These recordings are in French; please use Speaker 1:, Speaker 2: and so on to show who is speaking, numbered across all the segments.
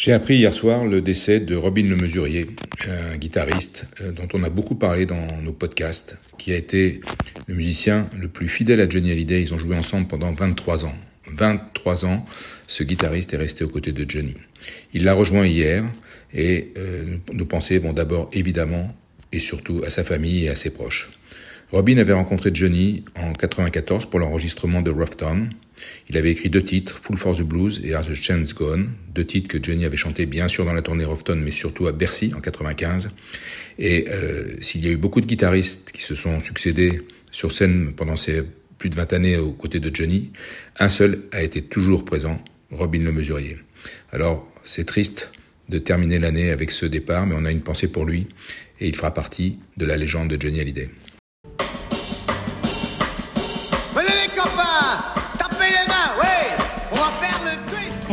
Speaker 1: J'ai appris hier soir le décès de Robin Le Mesurier, un guitariste euh, dont on a beaucoup parlé dans nos podcasts, qui a été le musicien le plus fidèle à Johnny Hallyday. Ils ont joué ensemble pendant 23 ans. 23 ans, ce guitariste est resté aux côtés de Johnny. Il l'a rejoint hier et euh, nos pensées vont d'abord évidemment et surtout à sa famille et à ses proches. Robin avait rencontré Johnny en 94 pour l'enregistrement de Rough Town. Il avait écrit deux titres, Full for the Blues et As the Chance Gone, deux titres que Johnny avait chantés bien sûr dans la tournée Rough Town, mais surtout à Bercy en 95. Et euh, s'il y a eu beaucoup de guitaristes qui se sont succédés sur scène pendant ces plus de 20 années aux côtés de Johnny, un seul a été toujours présent, Robin le Mesurier. Alors c'est triste de terminer l'année avec ce départ, mais on a une pensée pour lui et il fera partie de la légende de Johnny Hallyday.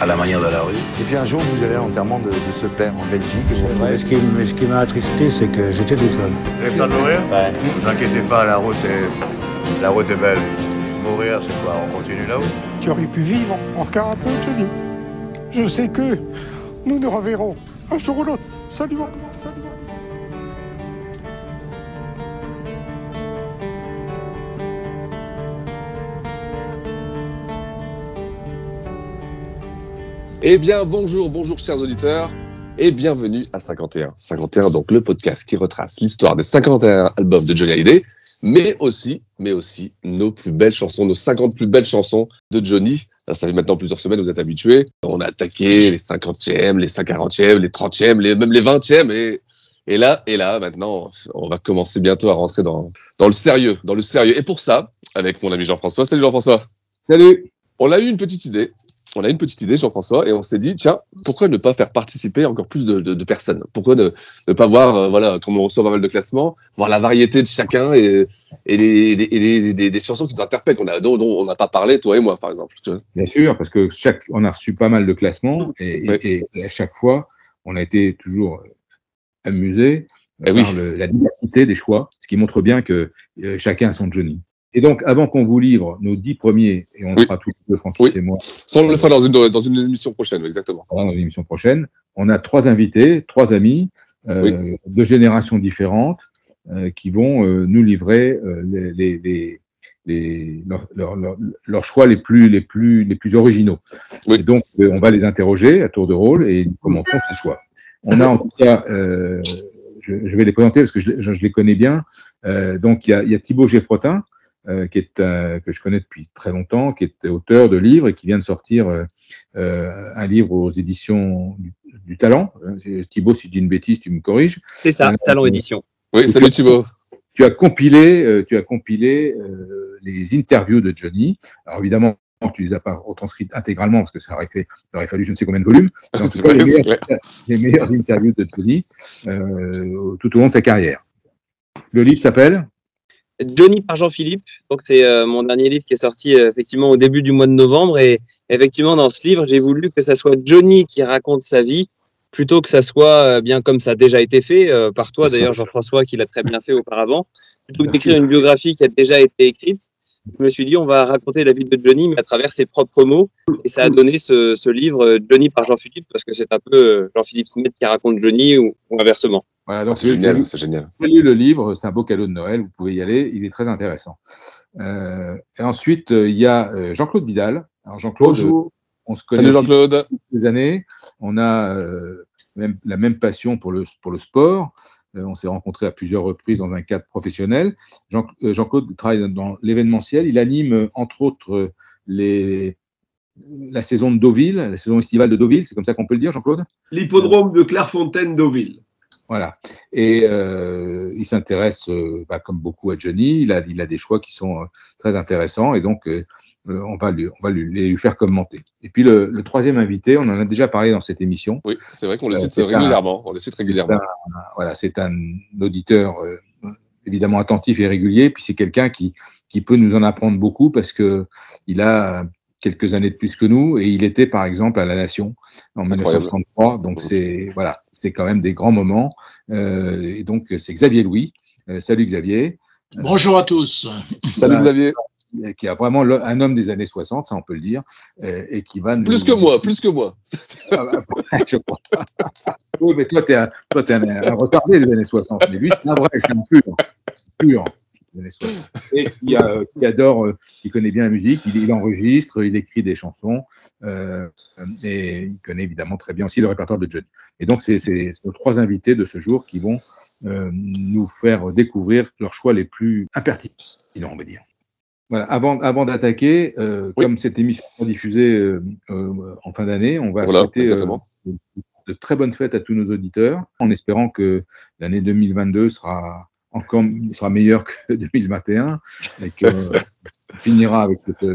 Speaker 2: à la manière de la rue.
Speaker 3: Et puis un jour, vous allez à l'enterrement de, de, ce père en Belgique.
Speaker 4: Ouais, ce qui, ce qui m'a attristé, c'est que j'étais tout seul.
Speaker 5: Vous avez peur de mourir
Speaker 2: Ouais.
Speaker 5: Ne vous inquiétez pas, la route est, la route est belle. Mourir, c'est quoi On continue là-haut
Speaker 6: Tu aurais pu vivre encore un peu, Johnny. Je sais que nous nous reverrons un jour ou l'autre. Salut, Salut.
Speaker 7: Eh bien, bonjour, bonjour, chers auditeurs, et bienvenue à 51. 51, donc le podcast qui retrace l'histoire des 51 albums de Johnny Hallyday, mais aussi, mais aussi nos plus belles chansons, nos 50 plus belles chansons de Johnny. Ça fait maintenant plusieurs semaines, vous êtes habitués. On a attaqué les 50e, les 140e, les 30e, les, même les 20e, et, et là, et là, maintenant, on va commencer bientôt à rentrer dans, dans le sérieux, dans le sérieux. Et pour ça, avec mon ami Jean-François. Salut Jean-François.
Speaker 1: Salut.
Speaker 7: On a eu une petite idée on a une petite idée, Jean-François, et on s'est dit, tiens, pourquoi ne pas faire participer encore plus de, de, de personnes? Pourquoi ne, ne, pas voir, euh, voilà, comme on reçoit pas mal de classements, voir la variété de chacun et, et, les, les, les, des, des, chansons qui nous interpellent, qu'on a, dont, dont on n'a pas parlé, toi et moi, par exemple.
Speaker 1: Bien sûr, parce que chaque, on a reçu pas mal de classements, et, ouais. et, et à chaque fois, on a été toujours amusé
Speaker 7: eh
Speaker 1: par oui. le, la diversité des choix, ce qui montre bien que euh, chacun a son Johnny. Et donc, avant qu'on vous livre nos dix premiers, et on le
Speaker 7: oui.
Speaker 1: fera tous les deux, Francis
Speaker 7: oui.
Speaker 1: et moi.
Speaker 7: Ça, on le fera dans une, dans une émission prochaine, exactement.
Speaker 1: Dans une émission prochaine. On a trois invités, trois amis, euh, oui. de générations différentes, euh, qui vont euh, nous livrer euh, les, les, les, les leurs leur, leur, leur choix les plus, les plus, les plus originaux.
Speaker 7: Oui.
Speaker 1: Et donc, euh, on va les interroger à tour de rôle et nous commentons ces choix. On a en tout cas, euh, je, je, vais les présenter parce que je, je, je les connais bien. donc, il y a, y a Thibaut Geffrotin, euh, qui est un, que je connais depuis très longtemps, qui est auteur de livres et qui vient de sortir euh, un livre aux éditions du, du Talent. Thibaut, si je dis une bêtise, tu me corriges.
Speaker 8: C'est ça, Talent Édition.
Speaker 7: Oui, salut Thibaut.
Speaker 1: Tu as compilé, euh, tu as compilé euh, les interviews de Johnny. Alors évidemment, tu les as pas retranscrites intégralement parce que ça aurait fait, il aurait fallu je ne sais combien de volumes. Donc, les, meilleures, les meilleures interviews de Johnny euh, tout au long de sa carrière. Le livre s'appelle
Speaker 8: Johnny par Jean-Philippe. Donc c'est euh, mon dernier livre qui est sorti euh, effectivement au début du mois de novembre et effectivement dans ce livre j'ai voulu que ça soit Johnny qui raconte sa vie plutôt que ça soit euh, bien comme ça a déjà été fait par toi d'ailleurs Jean-François qui l'a très bien fait auparavant plutôt que d'écrire une biographie qui a déjà été écrite. Je me suis dit on va raconter la vie de Johnny mais à travers ses propres mots et ça a donné ce, ce livre Johnny par Jean-Philippe parce que c'est un peu Jean-Philippe Smith qui raconte Johnny ou, ou inversement.
Speaker 1: Voilà, donc
Speaker 7: c'est génial, c'est génial.
Speaker 1: J'ai lu le livre, c'est un beau cadeau de Noël, vous pouvez y aller, il est très intéressant. Euh, et ensuite, euh, il y a euh, Jean-Claude Vidal. Alors Jean-Claude, on se connaît
Speaker 7: Jean-Claude.
Speaker 1: des années, on a euh, même, la même passion pour le, pour le sport. Euh, on s'est rencontrés à plusieurs reprises dans un cadre professionnel. Jean, euh, Jean-Claude travaille dans l'événementiel. Il anime, entre autres, les, la saison de Deauville, la saison estivale de Deauville, c'est comme ça qu'on peut le dire, Jean-Claude?
Speaker 9: L'hippodrome de Clairefontaine-Deauville.
Speaker 1: Voilà. Et euh, il s'intéresse, euh, bah, comme beaucoup à Johnny, il a, il a des choix qui sont euh, très intéressants. Et donc, on va, lui, on va lui, lui, faire commenter. Et puis le, le, troisième invité, on en a déjà parlé dans cette émission.
Speaker 7: Oui, c'est vrai qu'on le cite régulièrement. on le cite régulièrement.
Speaker 1: Un, voilà, c'est un auditeur évidemment attentif et régulier. Puis c'est quelqu'un qui, qui peut nous en apprendre beaucoup parce que il a quelques années de plus que nous et il était par exemple à la Nation en 1963. Donc c'est voilà, c'est quand même des grands moments. Euh, et donc c'est Xavier Louis. Euh, salut Xavier.
Speaker 10: Bonjour à tous.
Speaker 7: Salut Xavier.
Speaker 1: Qui a vraiment un homme des années 60, ça on peut le dire, euh, et qui va nous...
Speaker 7: Plus que moi, plus que moi.
Speaker 1: Ah, bah, je crois. oui, mais toi, tu es, un, un, un retardé des années 60. Mais lui, c'est un vrai, c'est un pur. Pur et qui, a, qui, adore, euh, qui connaît bien la musique, il, il enregistre, il écrit des chansons, euh, et il connaît évidemment très bien aussi le répertoire de Johnny. Et donc, c'est nos trois invités de ce jour qui vont euh, nous faire découvrir leurs choix les plus impertinents, on va dire. Voilà, avant, avant d'attaquer, euh, oui. comme cette émission est diffusée en fin d'année, on va
Speaker 7: voilà,
Speaker 1: souhaiter de très bonnes fêtes à tous nos auditeurs, en espérant que l'année 2022 sera encore sera meilleur que 2021 et qu'on finira avec cette,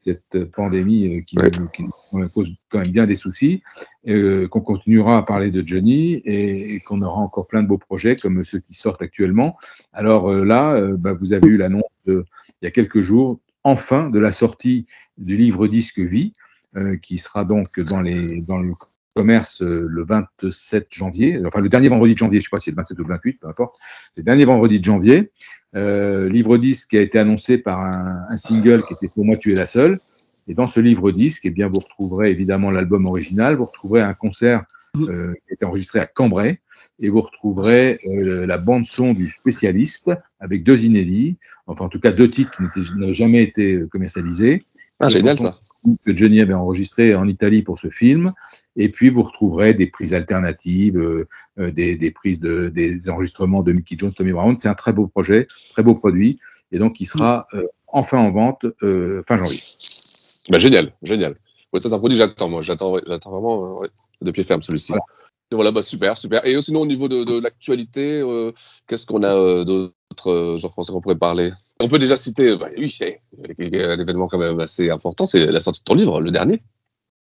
Speaker 1: cette pandémie qui, ouais. qui, nous cause quand même bien des soucis, euh, qu'on continuera à parler de Johnny et, et qu'on aura encore plein de beaux projets comme ceux qui sortent actuellement. Alors euh, là, euh, bah, vous avez eu l'annonce il y a quelques jours, enfin, de la sortie du livre disque Vie, euh, qui sera donc dans, les, dans le commerce le 27 janvier, enfin le dernier vendredi de janvier, je ne sais pas si c'est le 27 ou le 28, peu importe, le dernier vendredi de janvier. Euh, livre disque qui a été annoncé par un, un, single qui était Pour moi tu es la seule. Et dans ce livre disque, eh bien, vous retrouverez évidemment l'album original, vous retrouverez un concert euh, qui a été enregistré à Cambrai, et vous retrouverez euh, la bande son du spécialiste avec deux inédits, enfin en tout cas deux titres qui n'avaient jamais été commercialisés.
Speaker 7: Ah, génial ça
Speaker 1: que Johnny avait enregistré en Italie pour ce film. Et puis, vous retrouverez des prises alternatives, euh, des, des, prises de, des enregistrements de Mickey Jones, Tommy Brown. C'est un très beau projet, très beau produit. Et donc, il sera euh, enfin en vente euh, fin janvier.
Speaker 7: Bah, génial, génial. Ouais, ça, c'est un produit que j'attends, moi. J'attends, j'attends vraiment ouais, de pied ferme celui-ci. Voilà. Bah, super, super. Et sinon, au niveau de, de l'actualité, euh, qu'est-ce qu'on a d'autre, Jean-François, qu'on pourrait parler? On peut déjà citer, bah, oui, un événement quand même assez important, c'est la sortie de ton livre, le dernier.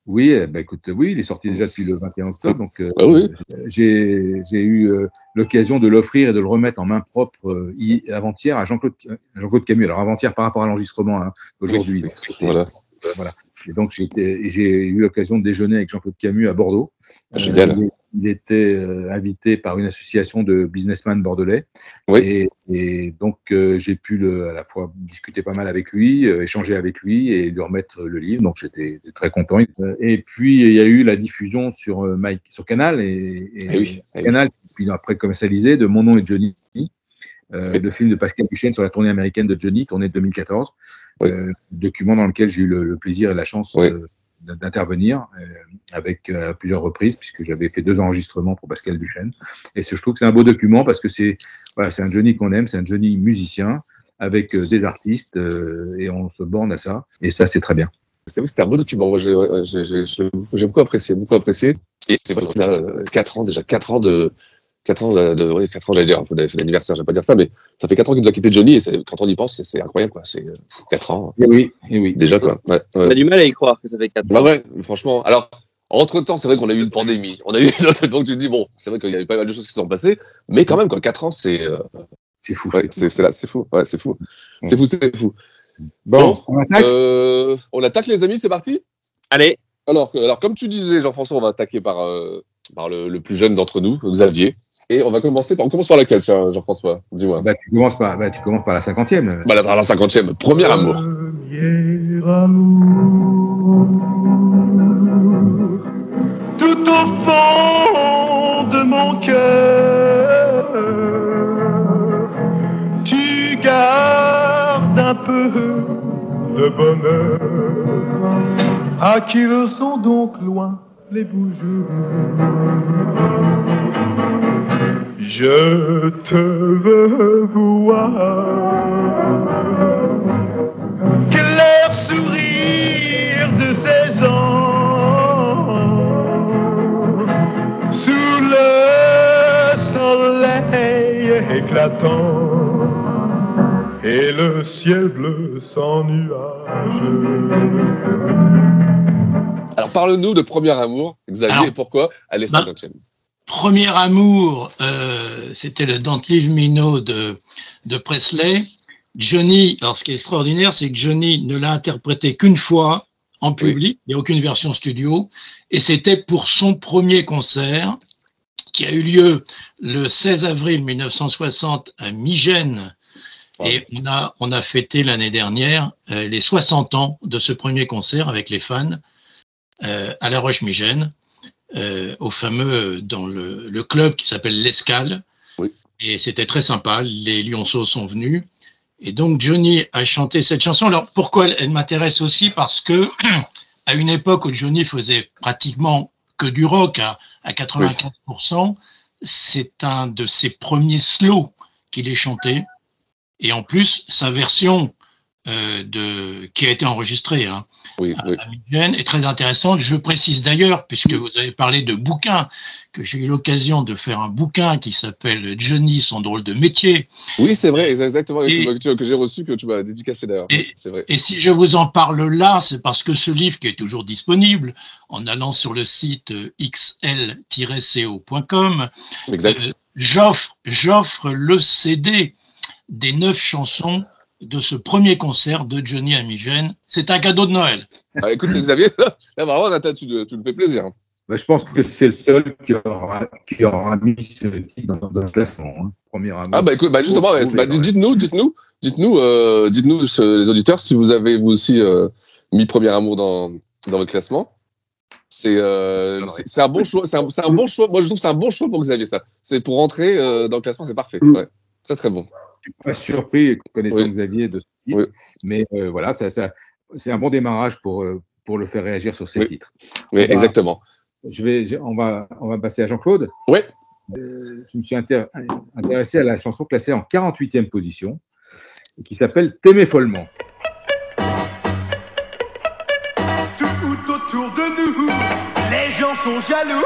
Speaker 1: Oui, bah, écoute, oui, il est sorti déjà depuis le 21 octobre, donc euh,
Speaker 7: ah oui.
Speaker 1: j'ai eu euh, l'occasion de l'offrir et de le remettre en main propre euh, avant-hier à Jean-Claude Jean Camus. Alors avant-hier par rapport à l'enregistrement hein, aujourd'hui.
Speaker 7: Oui, voilà.
Speaker 1: voilà. Et donc j'ai eu l'occasion de déjeuner avec Jean-Claude Camus à Bordeaux.
Speaker 7: Génial.
Speaker 1: Il, était invité par une association de businessmen bordelais.
Speaker 7: Oui.
Speaker 1: Et, et donc j'ai pu le, à la fois discuter pas mal avec lui, échanger avec lui et lui remettre le livre. Donc j'étais très content. Et puis il y a eu la diffusion sur Mike, sur Canal et, et
Speaker 7: ah oui,
Speaker 1: Canal, puis après commercialisé de Mon nom est Johnny. Euh, le film de Pascal Duchesne sur la tournée américaine de Johnny, tournée de 2014,
Speaker 7: oui.
Speaker 1: euh, document dans lequel j'ai eu le, le, plaisir et la chance
Speaker 7: oui.
Speaker 1: Euh, d'intervenir avec à plusieurs reprises, puisque j'avais fait deux enregistrements pour Pascal Duchesne. Et je trouve que c'est un beau document parce que c'est voilà, un Johnny qu'on aime, c'est un Johnny musicien avec des artistes et on se borne à ça. Et ça, c'est très bien.
Speaker 7: C'est vrai que c'était un beau document. Moi, j'ai beaucoup apprécié, beaucoup apprécié. Et c'est vrai qu'on a 4 ans, déjà 4 ans de, 4 ans, de, de, oui, 4 ans, j'allais dire, on avait fait l'anniversaire, je vais pas dire ça, mais ça fait 4 ans qu'il nous a quitté Johnny, et quand on y pense, c'est incroyable, quoi. C'est 4 ans.
Speaker 1: Et oui, et oui.
Speaker 7: Déjà, quoi. Ouais, ouais.
Speaker 8: On a du mal à y croire que ça fait 4 ans.
Speaker 7: Bah ouais, franchement. Alors, entre temps, c'est vrai qu'on a eu une pandémie. On a eu donc tu te dis, bon, c'est vrai qu'il y avait pas mal de choses qui sont passées, mais quand même, quoi, 4 ans, c'est. Euh...
Speaker 1: C'est fou.
Speaker 7: Ouais, c'est là, c'est fou. Ouais, c'est fou. C'est fou, c'est fou.
Speaker 1: Bon, on attaque.
Speaker 7: Euh, on attaque, les amis, c'est parti?
Speaker 8: Allez.
Speaker 7: Alors, alors, comme tu disais, Jean-François, on va attaquer par, euh, par le, le, plus jeune d'entre nous, Xavier. Et on va commencer par. On commence par laquelle, Jean-François? Dis-moi.
Speaker 1: Bah, tu, commences par, bah, tu commences par la cinquantième.
Speaker 7: Bah, la, la cinquantième. Premier amour.
Speaker 11: Premier amour. Tout au fond de mon cœur, tu gardes un peu de bonheur. À qui le sont donc loin les beaux jours je te veux voir. Clair sourire de ses ans sous le soleil éclatant.
Speaker 12: et le ciel bleu sans nuage.
Speaker 7: Alors parle-nous de Premier Amour, Xavier,
Speaker 10: Alors,
Speaker 7: et pourquoi est
Speaker 10: bah,
Speaker 7: 50e
Speaker 10: Premier amour, euh, c'était le Don't Leave Me de, de Presley. Johnny, alors ce qui est extraordinaire, c'est que Johnny ne l'a interprété qu'une fois en public, il n'y a aucune version studio, et c'était pour son premier concert qui a eu lieu le 16 avril 1960 à Migène. Et on a, on a fêté l'année dernière euh, les 60 ans de ce premier concert avec les fans euh, à La Roche-Migène, euh, au fameux, dans le, le club qui s'appelle l'Escale. Et c'était très sympa, les Lionceaux sont venus. Et donc Johnny a chanté cette chanson. Alors pourquoi elle, elle m'intéresse aussi? Parce que à une époque où Johnny faisait pratiquement que du rock à, à 95%, c'est un de ses premiers slows qu'il ait chanté. Et en plus, sa version euh, de, qui a été enregistrée hein, à, à Migène est très intéressante. Je précise d'ailleurs, puisque vous avez parlé de bouquins, que j'ai eu l'occasion de faire un bouquin qui s'appelle Johnny, son drôle de métier.
Speaker 7: Oui, c'est vrai, exactement,
Speaker 10: Et-
Speaker 7: que, j'ai reçu, que tu m'as dédicacé d'ailleurs.
Speaker 10: Et si je vous en parle là, c'est parce que ce livre qui est toujours disponible en allant sur le site euh, xl-co.com, euh, j'offre, j'offre le CD des neuf chansons de ce premier concert de Johnny Amigène. C'est un cadeau de Noël.
Speaker 7: Ah, écoute, Xavier, là, vraiment, tu, tu nous fais plaisir.
Speaker 1: Bah, je pense que c'est le seul qui aura, qui aura mis ce titre dans un classement. hein. Premier amour.
Speaker 7: Ah bah écoute, bah justement,
Speaker 1: Pour-
Speaker 7: ouais,
Speaker 1: pour
Speaker 7: bah, dites-nous, dites-nous, dites-nous, euh, dites-nous les auditeurs si vous avez vous aussi euh, mis Premier Amour dans, dans votre classement. C'est euh, c'est- c'est un bon choix, c'est un, bon choix. Moi je trouve que c'est un bon choix pour Xavier ça. C'est pour rentrer euh, dans le classement, c'est parfait. Ouais. Très très bon.
Speaker 1: Je suis pas surpris, connaissant
Speaker 7: Oui.
Speaker 1: Xavier, de ce titre. Mais euh, voilà, ça, ça- c'est un bon démarrage pour, euh, pour le faire réagir sur ces
Speaker 7: Oui.
Speaker 1: titres.
Speaker 7: Oui,
Speaker 1: va-
Speaker 7: exactement.
Speaker 1: Je vais, je- on, va, on va passer à Jean-Claude.
Speaker 7: Oui.
Speaker 1: Euh, je me suis intér- intéressé à la chanson classée en 48e position, et qui s'appelle T'aimer follement.
Speaker 13: Tout autour de nous, les gens sont jaloux.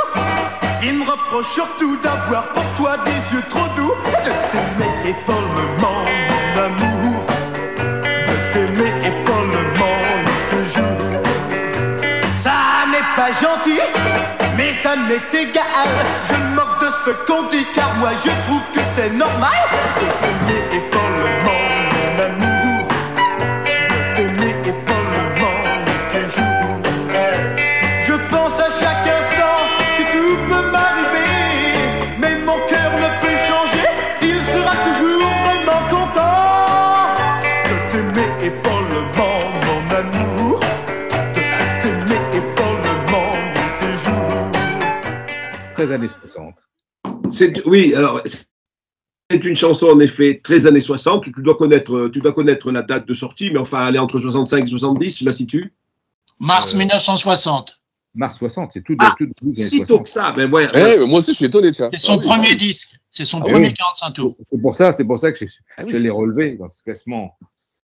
Speaker 13: Ils me reprochent surtout d'avoir toi des yeux trop doux. De t'aimer follement, mon amour. De t'aimer follement, toujours. Ça n'est pas gentil, mais ça m'est égal. Je me moque de ce qu'on dit, car moi je trouve que c'est normal. De t'aimer follement,
Speaker 1: 60.
Speaker 9: C'est- Oui, alors, c'est une chanson en effet très années 60. Tu dois connaître, tu dois connaître la date de sortie, mais enfin, elle est entre 65 et 70, je la situe.
Speaker 10: Mars
Speaker 1: Euh,
Speaker 10: 1960.
Speaker 1: Mars 60, c'est tout,
Speaker 9: Ah,
Speaker 1: tout
Speaker 9: Si tôt
Speaker 1: 60.
Speaker 9: que ça, ben ouais.
Speaker 7: Eh, mais moi aussi je suis étonné tiens.
Speaker 10: C'est son
Speaker 7: Ah oui,
Speaker 10: premier
Speaker 7: oui.
Speaker 10: disque. C'est son
Speaker 1: Ah
Speaker 10: premier
Speaker 1: oui.
Speaker 10: 45 tours.
Speaker 1: C'est pour ça, c'est pour ça que je,
Speaker 7: Ah
Speaker 1: je l'ai relevé dans ce classement.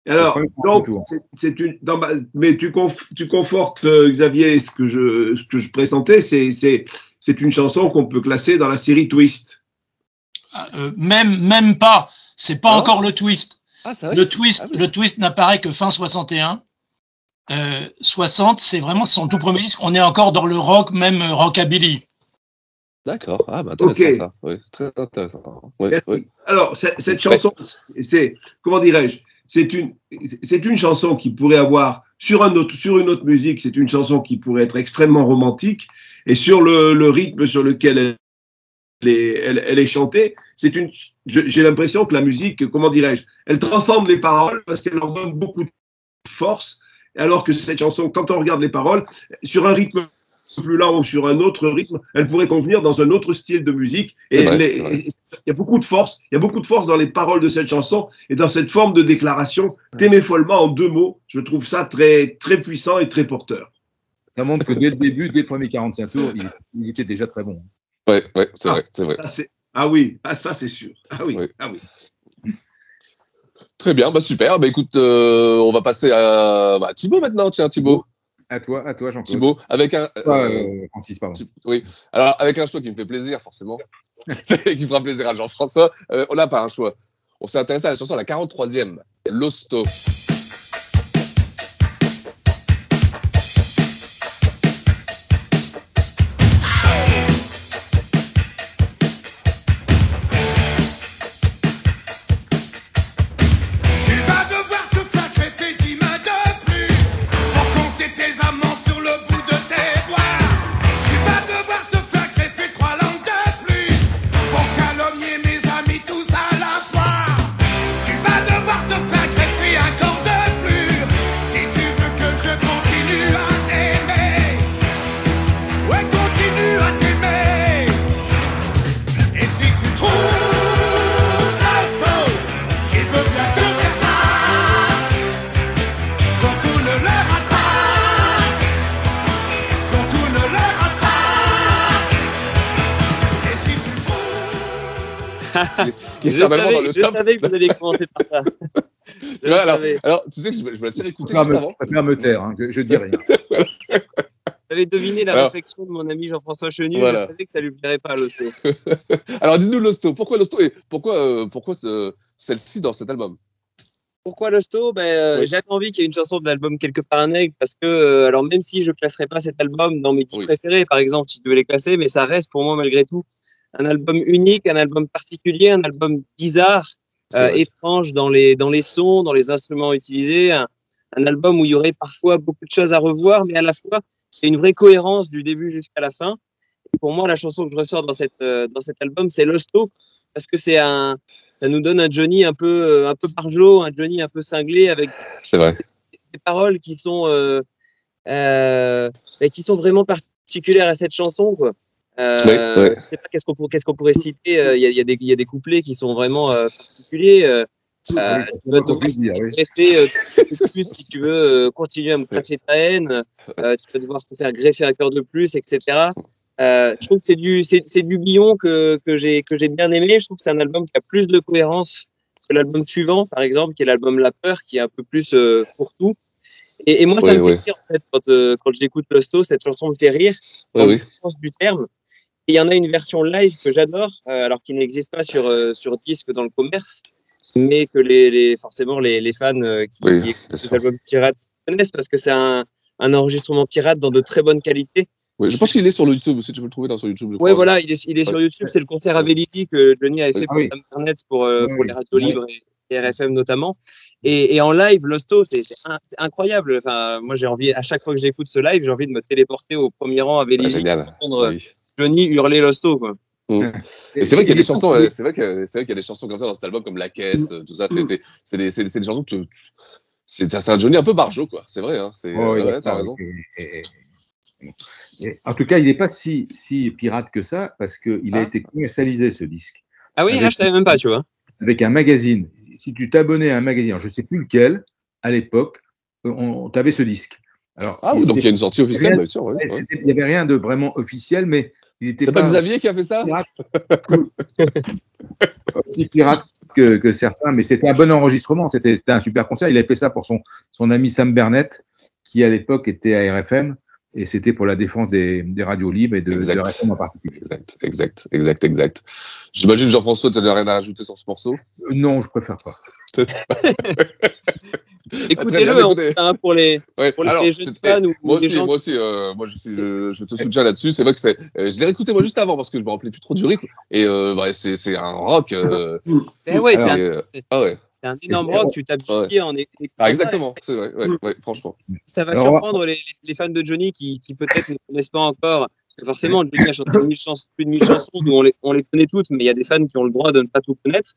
Speaker 9: Alors, donc, c'est- c'est une. dans ma- mais tu, conf- tu confortes, euh, Xavier, ce que je, ce que je présentais, c'est- c'est une chanson qu'on peut classer dans la série Twist.
Speaker 10: Euh, même, même pas. C'est pas
Speaker 9: Ah.
Speaker 10: encore le twist.
Speaker 7: Ah,
Speaker 10: Le twist,
Speaker 7: Ah oui.
Speaker 10: le twist n'apparaît que fin 61. Euh, 60, c'est vraiment son tout premier disque. On est encore dans le rock, même euh, rockabilly.
Speaker 7: D'accord. Ah bah intéressant
Speaker 9: Ok.
Speaker 7: ça. Oui, très intéressant.
Speaker 9: Alors, cette, chanson, c'est, comment dirais-je, c'est une, c'est une chanson qui pourrait avoir, sur, un autre, sur une autre musique, c'est une chanson qui pourrait être extrêmement romantique, et sur le, le rythme sur lequel elle est, elle, elle est chantée, c'est une, j'ai l'impression que la musique, comment dirais-je, elle transcende les paroles parce qu'elle leur donne beaucoup de force, alors que cette chanson, quand on regarde les paroles, sur un rythme plus lent ou sur un autre rythme, elle pourrait convenir dans un autre style de musique. Et- il y a beaucoup de force, il y a beaucoup de force dans les paroles de cette chanson et dans cette forme de déclaration. T'aimer follement en deux mots, je trouve ça très, très puissant et très porteur.
Speaker 1: Ça montre que dès le début, dès le premier 45 tours, il, il était déjà très bon.
Speaker 7: Ouais, ouais, c'est
Speaker 9: Ah,
Speaker 7: vrai, c'est vrai.
Speaker 9: ça, ah oui, ah, ça c'est sûr. Ah oui, ah oui.
Speaker 7: Très bien, bah super. Bah écoute, euh, on va passer à bah, Thibaut maintenant. Tiens, Thibaut.
Speaker 1: À toi, à toi, Jean-Claude.
Speaker 7: Thibaut, avec un.
Speaker 1: Ah,
Speaker 7: euh,
Speaker 1: euh, Francis, pardon.
Speaker 7: Oui. Alors, avec un choix qui me fait plaisir, forcément, qui fera plaisir à Jean-François, euh, on n'a pas un choix. on s'est intéressé à la chanson à la 43e, Losto.
Speaker 14: Je
Speaker 8: savais,
Speaker 7: dans le
Speaker 8: je
Speaker 7: top.
Speaker 8: savais que vous alliez commencer par ça.
Speaker 7: Tu vois, alors, alors, tu sais que je, me- je me la suis réécouté
Speaker 1: Je
Speaker 7: juste
Speaker 1: préfère
Speaker 7: avant.
Speaker 1: me, je préfère me taire, hein, je, je dis rien.
Speaker 8: J'avais deviné la
Speaker 7: Alors-
Speaker 8: réflexion de mon ami Jean-François Chenu,
Speaker 7: Voilà.
Speaker 8: je savais que ça lui plairait pas à l'hosto.
Speaker 7: Alors, dis-nous Losto. Pourquoi Losto et pourquoi, euh, pourquoi ce- celle-ci dans cet album?
Speaker 8: Pourquoi l'hosto ben, euh,
Speaker 7: Oui.
Speaker 8: J'avais envie qu'il y ait une chanson de l'album Quelque part un aigle, parce que, euh, alors même si je classerais pas cet album dans mes 10
Speaker 7: Oui.
Speaker 8: préférés, par exemple, si je devais les classer, mais ça reste pour moi malgré tout un album unique, un album particulier, un album bizarre, euh, étrange dans les, dans les sons, dans les instruments utilisés, un, un album où il y aurait parfois beaucoup de choses à revoir, mais à la fois il y a une vraie cohérence du début jusqu'à la fin. Et pour moi, la chanson que je ressors dans, cette, euh, dans cet album, c'est Losto, parce que c'est un, ça nous donne un Johnny un peu, euh, un peu barjot, un Johnny un peu cinglé, avec
Speaker 7: vrai.
Speaker 8: des paroles qui sont, euh, qui sont vraiment particulières à cette chanson. Quoi. Euh,
Speaker 7: ouais.
Speaker 8: Je sais pas qu'est-ce qu'on pour- qu'est-ce qu'on pourrait citer. euh, Il y, a, y, a des- il y a des couplets qui sont vraiment euh, particuliers. euh, euh,
Speaker 1: Oui,
Speaker 8: tu vas
Speaker 1: c'est
Speaker 8: devoir
Speaker 1: dire, oui.
Speaker 8: greffer euh, plus si tu veux euh, continuer à me cracher ta haine. euh, tu vas devoir te faire greffer un cœur de plus, etc. Euh, je trouve que c'est du, c'est, c'est du billon que, que, j'ai, que j'ai bien aimé. Je trouve que c'est un album qui a plus de cohérence que l'album suivant, par exemple, qui est l'album La Peur, qui est un peu plus euh, pour tout. Et, et moi, ça
Speaker 7: Oui,
Speaker 8: me fait
Speaker 7: oui.
Speaker 8: rire, en fait, quand, euh, quand j'écoute Losto, cette chanson me fait rire,
Speaker 7: Oui,
Speaker 8: dans
Speaker 7: oui.
Speaker 8: le sens du terme. Il y en a une version live que j'adore, euh, alors qui n'existe pas sur, euh, sur disque dans le commerce, mais que les, les, forcément les, les fans euh, qui,
Speaker 7: Oui,
Speaker 8: qui écoutent cet album pirate connaissent parce que c'est un, un enregistrement pirate dans de très bonnes qualités.
Speaker 7: Oui, je pense qu'il est sur le YouTube aussi. Tu peux le trouver dans sur YouTube. Crois.
Speaker 8: voilà, il est, il est sur. YouTube. C'est le concert à Vélizy que Johnny avait fait
Speaker 7: Oui.
Speaker 8: pour
Speaker 1: Ah oui.
Speaker 8: Barnett, pour, euh,
Speaker 1: Oui,
Speaker 8: pour
Speaker 1: oui.
Speaker 8: les radios
Speaker 1: Oui.
Speaker 8: libres et, et RFM notamment. Et, et en live, Losto, c'est c'est in- c'est incroyable. Enfin, moi, j'ai envie, à chaque fois que j'écoute ce live, j'ai envie de me téléporter au premier rang à
Speaker 7: Ah,
Speaker 8: Vélizy pour entendre
Speaker 7: Oui.
Speaker 8: Johnny hurler Losto. Quoi.
Speaker 7: Mm. Et c'est vrai qu'il y a
Speaker 1: il
Speaker 7: des chansons, euh, c'est vrai que c'est vrai qu'il y a des chansons comme ça dans cet album comme La Caisse, euh, tout ça. c'est- c'est- des, c'est chansons que tu- c'est c'est un Johnny un peu barjot quoi. C'est vrai. Hein, c'est
Speaker 1: Oh,
Speaker 7: ouais,
Speaker 1: il
Speaker 7: ouais,
Speaker 1: a-
Speaker 7: t'as raison.
Speaker 1: et- et- et- et- en tout cas, il n'est pas si, si pirate que ça, parce qu'il a
Speaker 7: Ah.
Speaker 1: été commercialisé, ce disque,
Speaker 8: Ah oui,
Speaker 1: Avec-
Speaker 8: là, je savais même pas, tu vois.
Speaker 1: avec un magazine. Si tu t'abonnais à un magazine, je ne sais plus lequel, à l'époque, on, tu avais ce disque. Alors,
Speaker 7: Ah oui, donc il y a une sortie officielle, bien sûr. ouais,
Speaker 1: ouais, Il n'y avait rien de vraiment officiel, mais il
Speaker 7: C'est pas Xavier qui a fait ça
Speaker 1: pirate, aussi pirate que, que certains, mais c'était un bon enregistrement, c'était c'était un super concert. Il avait fait ça pour son, son ami Sam Burnett, qui à l'époque était à RFM, et c'était pour la défense des, des radios libres et de, de
Speaker 7: Exact.
Speaker 1: RFM en particulier.
Speaker 7: Exact, exact, exact, exact. J'imagine Jean-François, tu n'as rien à rajouter sur ce morceau?
Speaker 1: Euh, Non, je préfère pas.
Speaker 8: Écoutez-le hein,
Speaker 7: écoutez.
Speaker 8: hein, pour les,
Speaker 7: Ouais,
Speaker 8: pour les
Speaker 7: alors,
Speaker 8: jeunes
Speaker 7: c'était-
Speaker 8: fans ou,
Speaker 7: moi
Speaker 8: ou des
Speaker 7: aussi,
Speaker 8: gens
Speaker 7: moi aussi, euh, moi je, suis- je, je te soutiens là-dessus. C'est vrai que c'est, euh, je l'ai réécouté moi juste avant parce que je me rappelais plus trop du rythme. Et euh, bah, c'est, c'est un rock. euh,
Speaker 8: Eh ouais, c'est
Speaker 7: alors,
Speaker 8: un,
Speaker 7: euh,
Speaker 8: c'est-
Speaker 7: ah ouais.
Speaker 8: c'est un énorme
Speaker 1: c'est-
Speaker 8: rock, tu t'habitues en écoutant
Speaker 7: Ah
Speaker 8: ça,
Speaker 7: exactement. C'est vrai. Ouais, ouais, franchement.
Speaker 8: Ça va
Speaker 1: Alors,
Speaker 8: surprendre les, les fans de Johnny qui, qui peut-être ne connaissent pas encore. Forcément, Johnny a chanté plus de 1000 chansons, nous on les, on les connaît toutes, mais il y a des fans qui ont le droit de ne pas tout connaître.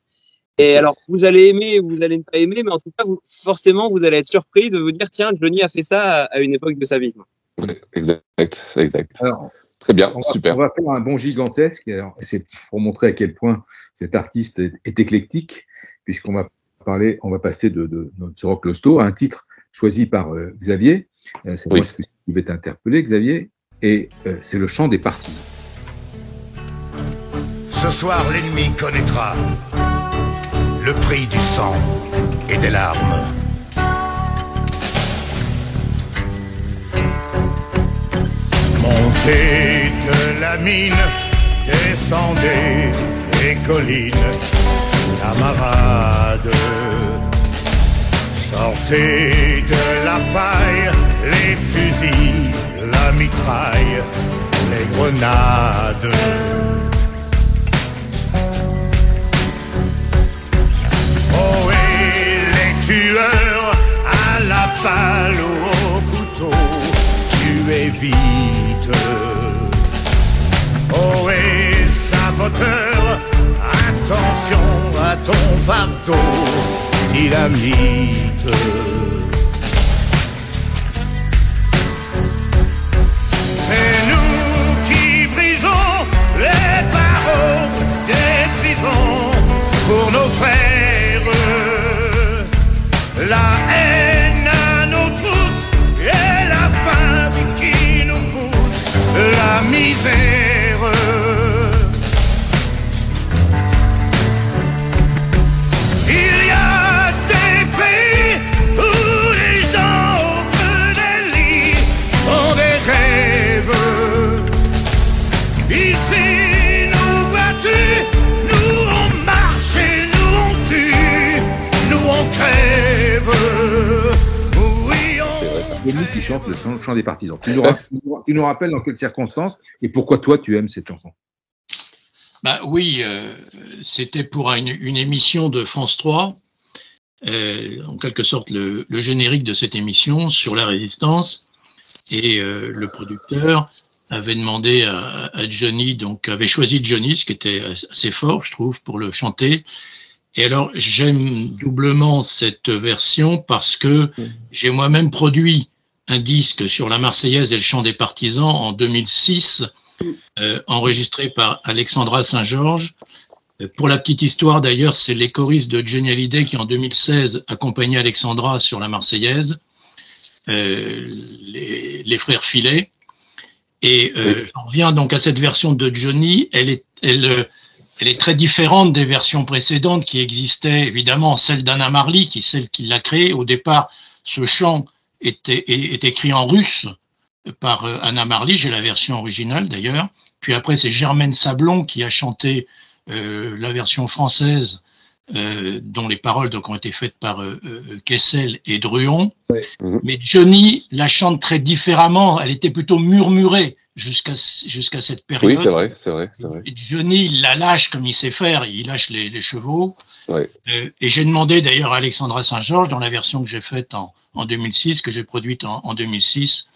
Speaker 8: Et alors, vous allez aimer ou vous allez ne pas aimer, mais en tout cas, vous, forcément, vous allez être surpris de vous dire tiens, Johnny a fait ça à, à une époque de sa vie.
Speaker 7: Ouais, exact, exact.
Speaker 1: Alors,
Speaker 7: Très bien,
Speaker 1: on va,
Speaker 7: super.
Speaker 1: on va faire un bon gigantesque. C'est pour montrer à quel point cet artiste est, est éclectique, puisqu'on va parler, on va passer de, de, de ce rock losto à un titre choisi par euh, Xavier. Euh, c'est
Speaker 7: Oui.
Speaker 1: moi qui vais t'interpeller, Xavier. Et euh, c'est le chant des parties.
Speaker 14: Ce soir, l'ennemi connaîtra le prix du sang et des larmes. Montez de la mine, descendez les collines,
Speaker 11: camarades. Sortez de la paille les fusils, la mitraille, les grenades. Balle au couteau, tuez vite. Oh et saboteur, attention à ton fardeau, dynamite. C'est nous qui brisons les barreaux des prisons pour nos frères. La misère.
Speaker 1: Qui chante le chant, des partisans. Tu nous, ra- tu nous rappelles dans quelles circonstances et pourquoi toi tu aimes cette chanson?
Speaker 10: Bah oui, euh, c'était pour une, une émission de France 3, euh, en quelque sorte le, le générique de cette émission sur la résistance. Et euh, le producteur avait demandé à, à Johnny, donc avait choisi Johnny, ce qui était assez fort, je trouve, pour le chanter. Et alors, j'aime doublement cette version parce que j'ai moi-même produit un disque sur la Marseillaise et le chant des partisans en 2006, euh, enregistré par Alexandra Saint-Georges. Euh, Pour la petite histoire, d'ailleurs, c'est les choristes de Johnny Hallyday qui, en 2016, accompagnaient Alexandra sur la Marseillaise, euh, les, les frères Filet. Et euh, j'en reviens donc à cette version de Johnny. Elle est, elle, elle est très différente des versions précédentes qui existaient, évidemment, celle d'Anna Marley, qui est celle qui l'a créée. Au départ, ce chant est, est écrit en russe par euh, Anna Marley, j'ai la version originale d'ailleurs. Puis après, c'est Germaine Sablon qui a chanté euh, la version française, euh, dont les paroles donc, ont été faites par euh, Kessel et Druon. Mais Johnny la chante très différemment. Elle était plutôt murmurée jusqu'à jusqu'à cette période.
Speaker 7: Oui, c'est vrai, c'est vrai, c'est vrai.
Speaker 10: Et Johnny, il la lâche comme il sait faire, il lâche les, les chevaux. Et j'ai demandé d'ailleurs à Alexandra Saint-Georges, dans la version que j'ai faite en, en 2006, que j'ai produite en, en 2006,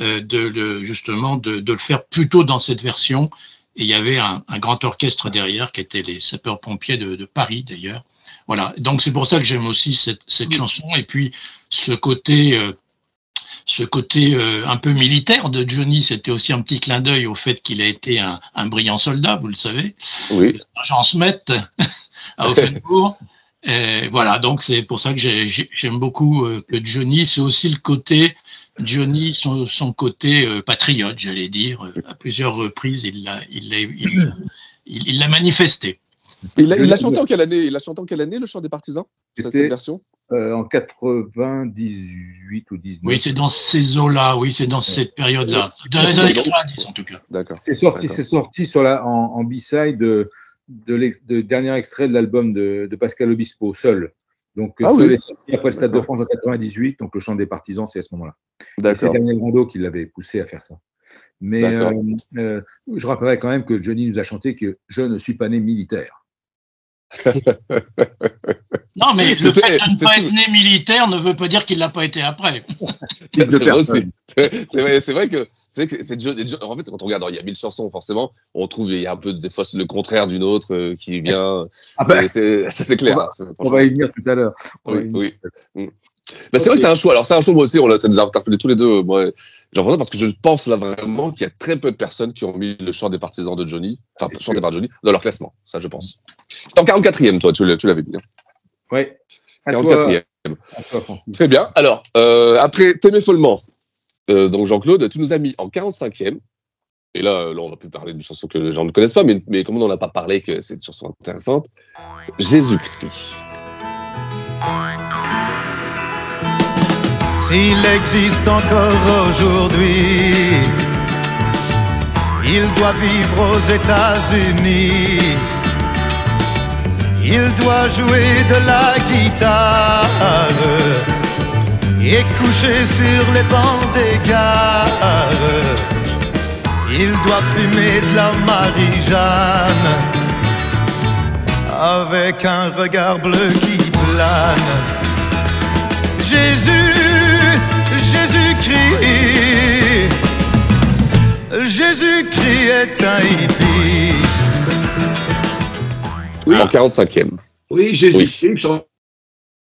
Speaker 10: euh, de le, justement de, de le faire plutôt dans cette version. Et il y avait un, un grand orchestre derrière qui était les sapeurs-pompiers de, de Paris d'ailleurs. Voilà, donc c'est pour ça que j'aime aussi cette, cette chanson. Et puis ce côté, euh, ce côté euh, un peu militaire de Johnny, c'était aussi un petit clin d'œil au fait qu'il a été un, un brillant soldat, vous le savez.
Speaker 7: Oui.
Speaker 10: Jean Smet à Offenbourg. Et voilà, donc c'est pour ça que j'ai- j'ai- j'aime beaucoup euh, que Johnny, c'est aussi le côté, Johnny, son, son côté euh, patriote, j'allais dire, euh, à plusieurs reprises, il l'a il l'a- il- il- il l'a manifesté.
Speaker 7: Il l'a chanté en quelle année? Il l'a chanté en quelle année, le chant des partisans? Cette, version?
Speaker 1: euh, en 98 ou 19.
Speaker 10: Oui, c'est dans ces eaux-là, oui, c'est dans cette période-là. Dans les années 90, en tout cas.
Speaker 7: D'accord.
Speaker 1: C'est sorti, c'est sorti sur la, en, en B-side de, de, l'ex- de dernier extrait de l'album de, de Pascal Obispo, Seul. Donc,
Speaker 7: Ah
Speaker 1: Seul
Speaker 7: oui.
Speaker 1: est sorti après le Stade de. France en 98, donc le chant des partisans, c'est à ce moment-là. C'est. Daniel Rondeau qui l'avait poussé à faire ça. Mais euh, euh, je rappellerai quand même que Johnny nous a chanté que je ne suis pas né militaire.
Speaker 10: Non, mais le fait de ne pas être né militaire ne veut pas dire qu'il l'a pas été après.
Speaker 7: C'est vrai vrai, que c'est en fait quand on regarde il y a mille chansons forcément on trouve il y a un peu des fois le contraire d'une autre euh, qui vient.
Speaker 1: Ah bah,
Speaker 7: ça c'est clair.
Speaker 1: on va-
Speaker 7: hein,
Speaker 1: On y venir tout à l'heure.
Speaker 7: Oui, oui. Mm. Bah, c'est vrai que c'est un choix. Alors c'est un choix moi aussi on ça nous a interpellé tous les deux moi j'en reviens parce que je pense là vraiment qu'il y a très peu de personnes qui ont mis le chant des partisans de Johnny enfin chanté par Johnny dans leur classement. Ça je pense c'est en 44e toi tu l'avais dit hein.
Speaker 1: Toi,
Speaker 7: 44e
Speaker 1: à toi, Francis.
Speaker 7: Très bien. Alors, euh, après T'aimer follement, euh, donc Jean-Claude, tu nous as mis en 45e. Et là, euh, là, on va plus parler d'une chanson que les gens ne connaissent pas, mais, mais comme on n'en a pas parlé, que c'est une chanson intéressante. Jésus-Christ.
Speaker 14: S'il existe encore aujourd'hui, il doit vivre aux États-Unis. Il doit jouer de la guitare et coucher sur les bancs des gares. Il doit fumer de la Marie-Jeanne avec un regard bleu qui plane. Jésus, Jésus-Christ, Jésus-Christ est un hippie.
Speaker 7: En 45e.
Speaker 9: Oui, Jésus-Christ,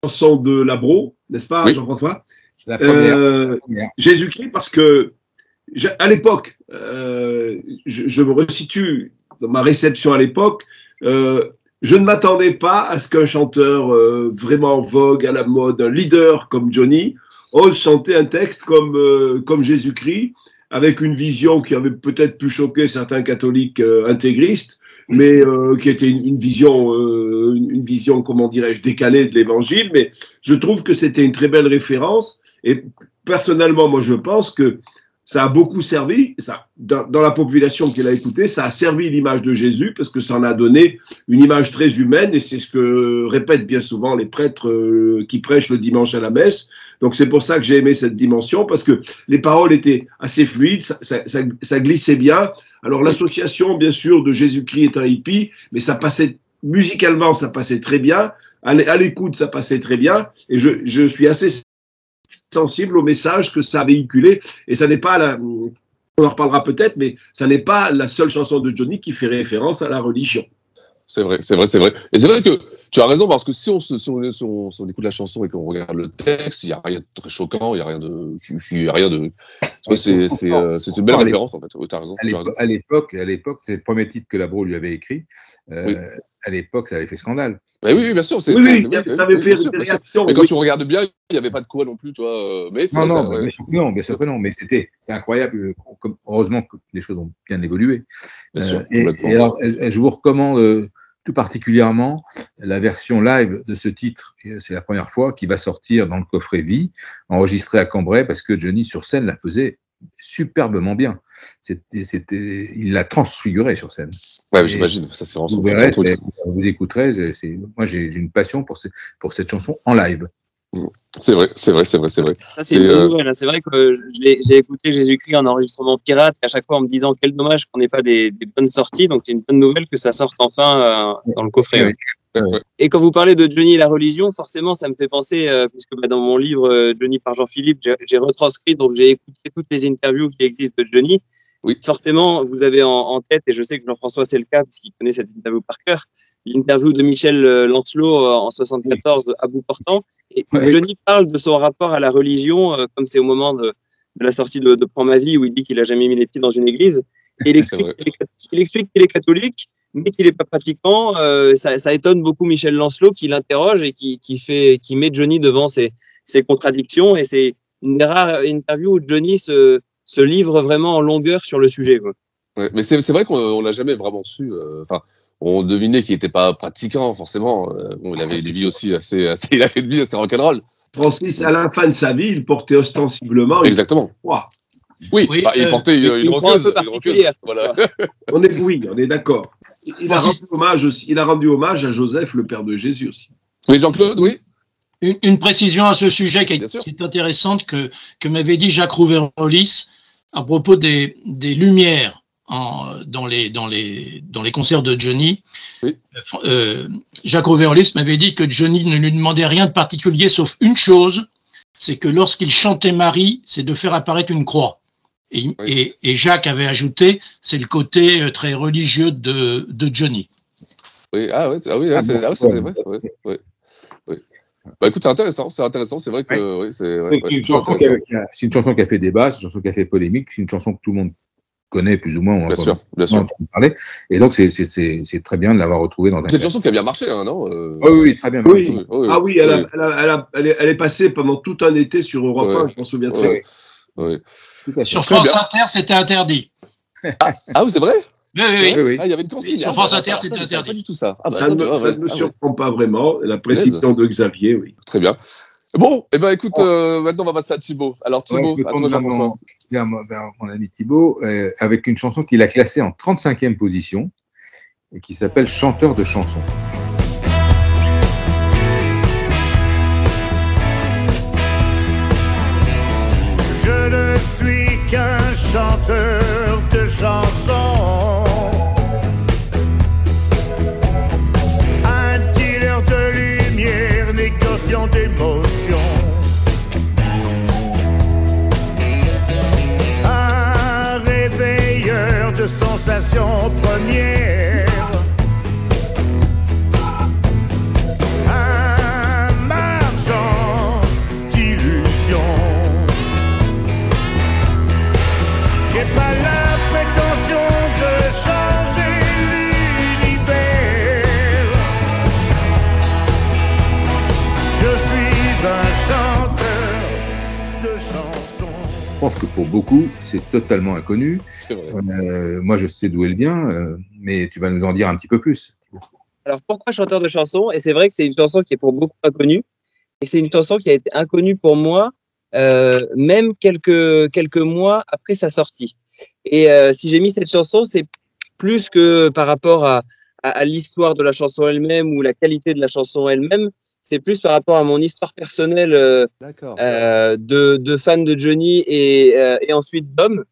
Speaker 9: chanson de Labro, n'est-ce pas,
Speaker 7: Oui.
Speaker 9: Jean-François?
Speaker 1: La première.
Speaker 9: Euh, Jésus-Christ, parce que à l'époque, euh, je, je me resitue dans ma réception à l'époque, euh, je ne m'attendais pas à ce qu'un chanteur euh, vraiment en vogue, à la mode, un leader comme Johnny, ose chanter un texte comme, euh, comme Jésus-Christ, avec une vision qui avait peut-être pu choquer certains catholiques euh, intégristes, mais euh, qui était une, vision, euh, une vision, comment dirais-je, décalée de l'Évangile. Mais je trouve que c'était une très belle référence. Et personnellement, moi, je pense que ça a beaucoup servi, ça, dans, la population qui l'a écouté, ça a servi l'image de Jésus parce que ça en a donné une image très humaine et c'est ce que répètent bien souvent les prêtres euh, qui prêchent le dimanche à la messe. Donc c'est pour ça que j'ai aimé cette dimension parce que les paroles étaient assez fluides, ça, ça- glissait bien. Alors l'association, bien sûr, de Jésus-Christ est un hippie, mais ça passait musicalement, ça passait très bien. À l'écoute, ça passait très bien. Et je, je suis assez sensible au message que ça a véhiculé. Et ça n'est pas la, on en reparlera peut-être, mais ça n'est pas la seule chanson de Johnny qui fait référence à la religion.
Speaker 7: C'est vrai, c'est vrai, c'est vrai. Et c'est vrai que tu as raison parce que si on, se, si on, si on- si on écoute la chanson et qu'on regarde le texte, il n'y a rien de très choquant, il n'y a rien de. Il y a rien de. Ouais, C'est c'est, euh, c'est une belle référence en fait. Oui, tu as raison.
Speaker 1: À l'époque, à l'époque, c'est le premier titre que Labro lui avait écrit. Euh,
Speaker 7: Oui.
Speaker 1: À l'époque, ça avait fait scandale.
Speaker 7: Mais oui, oui, bien sûr. c'est-
Speaker 1: Oui, ça avait fait des réactions,
Speaker 7: Mais quand
Speaker 1: oui.
Speaker 7: tu regardes bien, il n'y avait pas de quoi non plus, tu vois. euh, Mais c'est
Speaker 1: Non, non, bien sûr que non, bien sûr que non, mais c'était, c'est incroyable. euh, heureusement que les choses ont bien évolué.
Speaker 7: Bien sûr,
Speaker 1: et, alors, je vous recommande tout particulièrement la version live de ce titre. C'est la première fois qui va sortir dans le coffret Vie, enregistré à Cambrai, parce que Johnny sur scène la faisait superbement bien. C'était, c'était, il l'a transfiguré sur scène.
Speaker 7: Ouais, j'imagine. Ça, c'est vraiment
Speaker 1: Vous verrez, c'est- vous écouterez. c'est- moi, j'ai, j'ai une passion pour, ce- pour cette chanson en live.
Speaker 7: C'est vrai, c'est vrai, c'est vrai, c'est vrai.
Speaker 8: Ça, c'est une
Speaker 7: euh,
Speaker 8: nouvelle. hein. C'est vrai que j'ai écouté Jésus-Christ en enregistrement pirate, et à chaque fois en me disant quel dommage qu'on n'ait pas des, des bonnes sorties. Donc, c'est une bonne nouvelle que ça sorte enfin euh, dans le coffret. ouais. Et quand vous parlez de Johnny et la religion, forcément, ça me fait penser, euh, puisque bah, dans mon livre Johnny par Jean-Philippe, j'ai retranscrit, donc j'ai écouté toutes les interviews qui existent de Johnny. Forcément, vous avez en, en tête, et je sais que Jean-François, c'est le cas, puisqu'il connaît cette interview par cœur, l'interview de Michel euh, Lancelot euh, en 74 à bout portant. Et
Speaker 1: Oui.
Speaker 8: Johnny parle de son rapport à la religion, euh, comme c'est au moment de, de la sortie de, de Prends ma vie, où il dit qu'il a jamais mis les pieds dans une église. Et il explique qu'il est, catholique, mais qu'il n'est pas pratiquant. Euh, ça, ça étonne beaucoup Michel Lancelot qui l'interroge et qui, qui, fait, qui met Johnny devant ses, ses contradictions. Et c'est une des rares interviews où Johnny se, se livre vraiment en longueur sur le sujet. quoi.
Speaker 7: Ouais, mais c'est vrai qu'on on l'a jamais vraiment su. euh, Enfin, on devinait qu'il n'était pas pratiquant, forcément. euh, bon, il avait une vie aussi assez, assez, il avait une vie assez rock'n'roll.
Speaker 9: Francis, à la fin de sa vie, il portait ostensiblement. une
Speaker 7: Exactement.
Speaker 9: croix.
Speaker 7: Oui,
Speaker 9: Oui,
Speaker 7: bah, il
Speaker 9: euh,
Speaker 7: portait une,
Speaker 9: une
Speaker 7: une
Speaker 9: un peu
Speaker 7: une roqueuse,
Speaker 9: particulière,
Speaker 7: Voilà.
Speaker 9: On est, oui, on est d'accord. Il a, rendu hommage aussi- il a rendu hommage à Joseph, le père de Jésus aussi.
Speaker 7: Oui, Jean-Claude, oui.
Speaker 10: Une, une précision à ce sujet qui est, qui est intéressante que, que m'avait dit Jacques Rouverolis à propos des, des lumières en, dans, les, dans, les, dans les concerts de Johnny. Euh, Jacques Rouverolis m'avait dit que Johnny ne lui demandait rien de particulier sauf une chose, c'est que lorsqu'il chantait Marie, c'est de faire apparaître une croix. Et, et- et Jacques avait ajouté, c'est le côté euh, très religieux de, de Johnny.
Speaker 7: Oui, ah, ah oui,
Speaker 10: Ah,
Speaker 7: ah, c'est vrai. ouais, ouais. Bah écoute, c'est intéressant, c'est intéressant, c'est vrai que oui, c'est ouais,
Speaker 1: une, chanson qui a, qui a- c'est une chanson qui a fait débat, c'est une chanson qui a fait polémique, c'est une chanson que tout le monde connaît plus ou moins. On
Speaker 7: Bien sûr, bien
Speaker 1: on
Speaker 7: sûr.
Speaker 1: parler. Et donc, c'est- c'est c'est- c'est très bien de l'avoir retrouvée dans un.
Speaker 7: C'est une chanson qui a bien marché, hein, non euh,
Speaker 1: Oui, oui, très bien.
Speaker 9: Oui. Ah oui, elle, a- elle, a- elle, a- elle est, elle est passée pendant tout un été sur Europe
Speaker 7: Ouais.
Speaker 9: 1, je m'en souviens très
Speaker 7: Ouais.
Speaker 9: bien.
Speaker 7: Ouais.
Speaker 10: Sur France. Inter, c'était interdit.
Speaker 7: Ah oui, c'est vrai?
Speaker 10: Oui, oui, oui.
Speaker 7: Ah, il y avait une consigne.
Speaker 10: Hein.
Speaker 7: Sur
Speaker 10: France
Speaker 7: ah,
Speaker 10: Inter, c'était interdit.
Speaker 7: Pas du tout ça. Ah, bah,
Speaker 9: ça, ne, me surprend pas vraiment. La précision de Xavier, oui.
Speaker 7: Très bien. Bon, eh ben, écoute, euh, maintenant on va passer à Thibaut. Alors Thibaut,
Speaker 1: ouais,
Speaker 7: à toi
Speaker 1: Vers
Speaker 7: ben,
Speaker 1: mon ami Thibaut, euh, avec une chanson qu'il a classée en 35e position et qui s'appelle Chanteur de chansons.
Speaker 11: Je ne suis qu'un chanteur de chansons. Premières. Un marchand d'illusions. J'ai pas la prétention de changer l'univers. Je suis un chanteur de chansons.
Speaker 1: Je pense que pour beaucoup, c'est totalement inconnu. Euh, moi, je sais d'où elle vient, euh, mais tu vas nous en dire un petit peu plus.
Speaker 8: Alors pourquoi chanteur de chansons? Et c'est vrai que c'est une chanson qui est pour beaucoup inconnue. Et c'est une chanson qui a été inconnue pour moi, euh, même quelques, quelques mois après sa sortie. Et euh, si j'ai mis cette chanson, c'est plus que par rapport à, à, à l'histoire de la chanson elle-même ou la qualité de la chanson elle-même. C'est plus par rapport à mon histoire personnelle euh, euh, de, de fan de Johnny et, euh, et ensuite d'homme.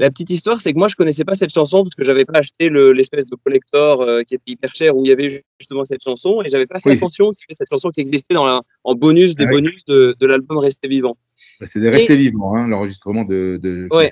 Speaker 8: La petite histoire, c'est que moi, je connaissais pas cette chanson parce que j'avais pas acheté le- l'espèce de collector qui était hyper cher où il y avait justement cette chanson et j'avais pas fait
Speaker 1: Oui.
Speaker 8: attention qu'il y avait cette chanson qui existait dans la- en bonus des
Speaker 1: Ah oui.
Speaker 8: bonus de, de l'album Rester vivant.
Speaker 1: Bah, C'est des restés vivants, hein, l'enregistrement de, de
Speaker 8: Ouais.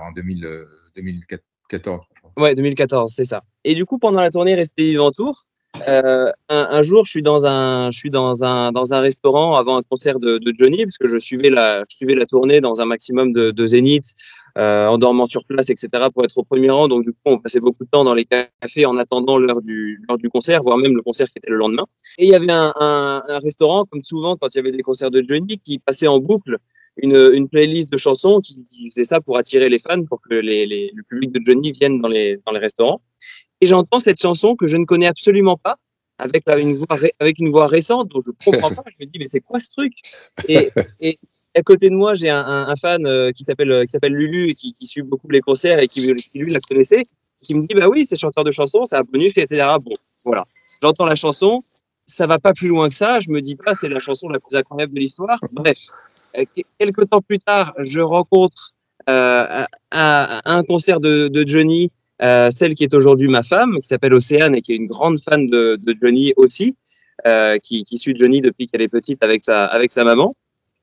Speaker 1: En 2000, euh, 2014. je crois.
Speaker 8: Ouais, 2014, c'est ça. Et du coup, pendant la tournée Rester vivant tour, euh, un, jour, je suis dans un, je suis dans un, dans un restaurant avant un concert de, Johnny, parce que je suivais la, je suivais la tournée dans un maximum de, de zénith, euh, en dormant sur place, etc., pour être au premier rang. Donc, du coup, on passait beaucoup de temps dans les cafés en attendant l'heure du, l'heure du concert, voire même le concert qui était le lendemain. Et il y avait un, restaurant, comme souvent quand il y avait des concerts de Johnny, qui passait en boucle une, playlist de chansons qui, faisait ça pour attirer les fans, pour que le public de Johnny vienne dans les, dans les restaurants. Et j'entends cette chanson que je ne connais absolument pas, avec, une, voix ré- avec une voix récente, dont je ne comprends pas. Je me dis, mais c'est quoi ce truc? Et, et à côté de moi, j'ai un, un, un fan euh, qui s'appelle euh, qui s'appelle Lulu et qui, qui suit beaucoup les concerts et qui, qui, lui la connaissait, qui me dit, bah oui, c'est chanteur de chansons, c'est un bonus, etc. Bon, voilà. J'entends la chanson, ça va pas plus loin que ça. Je me dis pas, c'est la chanson la plus incroyable de l'histoire. Bref, euh, que- quelques temps plus tard, je rencontre euh, un concert de, de Johnny, euh, celle qui est aujourd'hui ma femme, qui s'appelle Océane et qui est une grande fan de, de Johnny aussi, euh, qui, qui suit Johnny depuis qu'elle est petite avec sa, avec sa maman.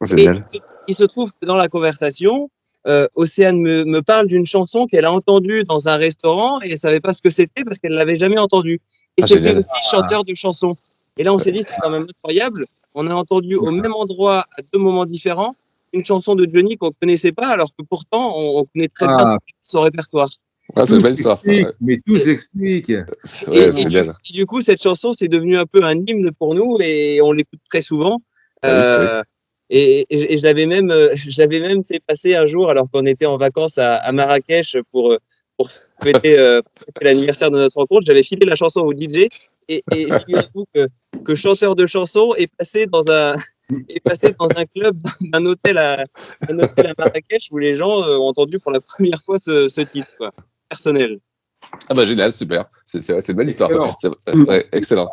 Speaker 8: Et
Speaker 7: Génial.
Speaker 8: il se trouve que dans la conversation, euh, Océane me, me parle d'une chanson qu'elle a entendue dans un restaurant et elle savait pas ce que c'était parce qu'elle l'avait jamais entendue. Et
Speaker 7: Ah,
Speaker 8: c'était aussi chanteur de chansons. Et là, on s'est dit, c'est quand même incroyable. On a entendu au même endroit, à deux moments différents, une chanson de Johnny qu'on connaissait pas, alors que pourtant, on, on connaît très bien
Speaker 1: Ah.
Speaker 8: son répertoire.
Speaker 7: Ah, c'est une belle
Speaker 1: Explique,
Speaker 7: ouais.
Speaker 1: Mais tout s'explique.
Speaker 8: Et,
Speaker 7: Ouais,
Speaker 8: et
Speaker 7: c'est
Speaker 8: du, coup, cette chanson, c'est devenu un peu un hymne pour nous et on l'écoute très souvent.
Speaker 7: Ah oui,
Speaker 8: Euh, et, et je- et je l'avais même, euh, je l'avais même fait passer un jour alors qu'on était en vacances à, à Marrakech pour, euh, pour fêter, euh, l'anniversaire de notre rencontre. J'avais filé la chanson au DJ et, et avoue que, que chanteur de chansons est passé dans un, est passé dans un club d'un hôtel à, un hôtel à Marrakech où les gens ont entendu pour la première fois ce, ce titre, quoi, personnel.
Speaker 7: Ah bah génial, super. C'est c'est- c'est une belle histoire.
Speaker 1: Excellent.
Speaker 7: ça. C'est- ouais, excellent.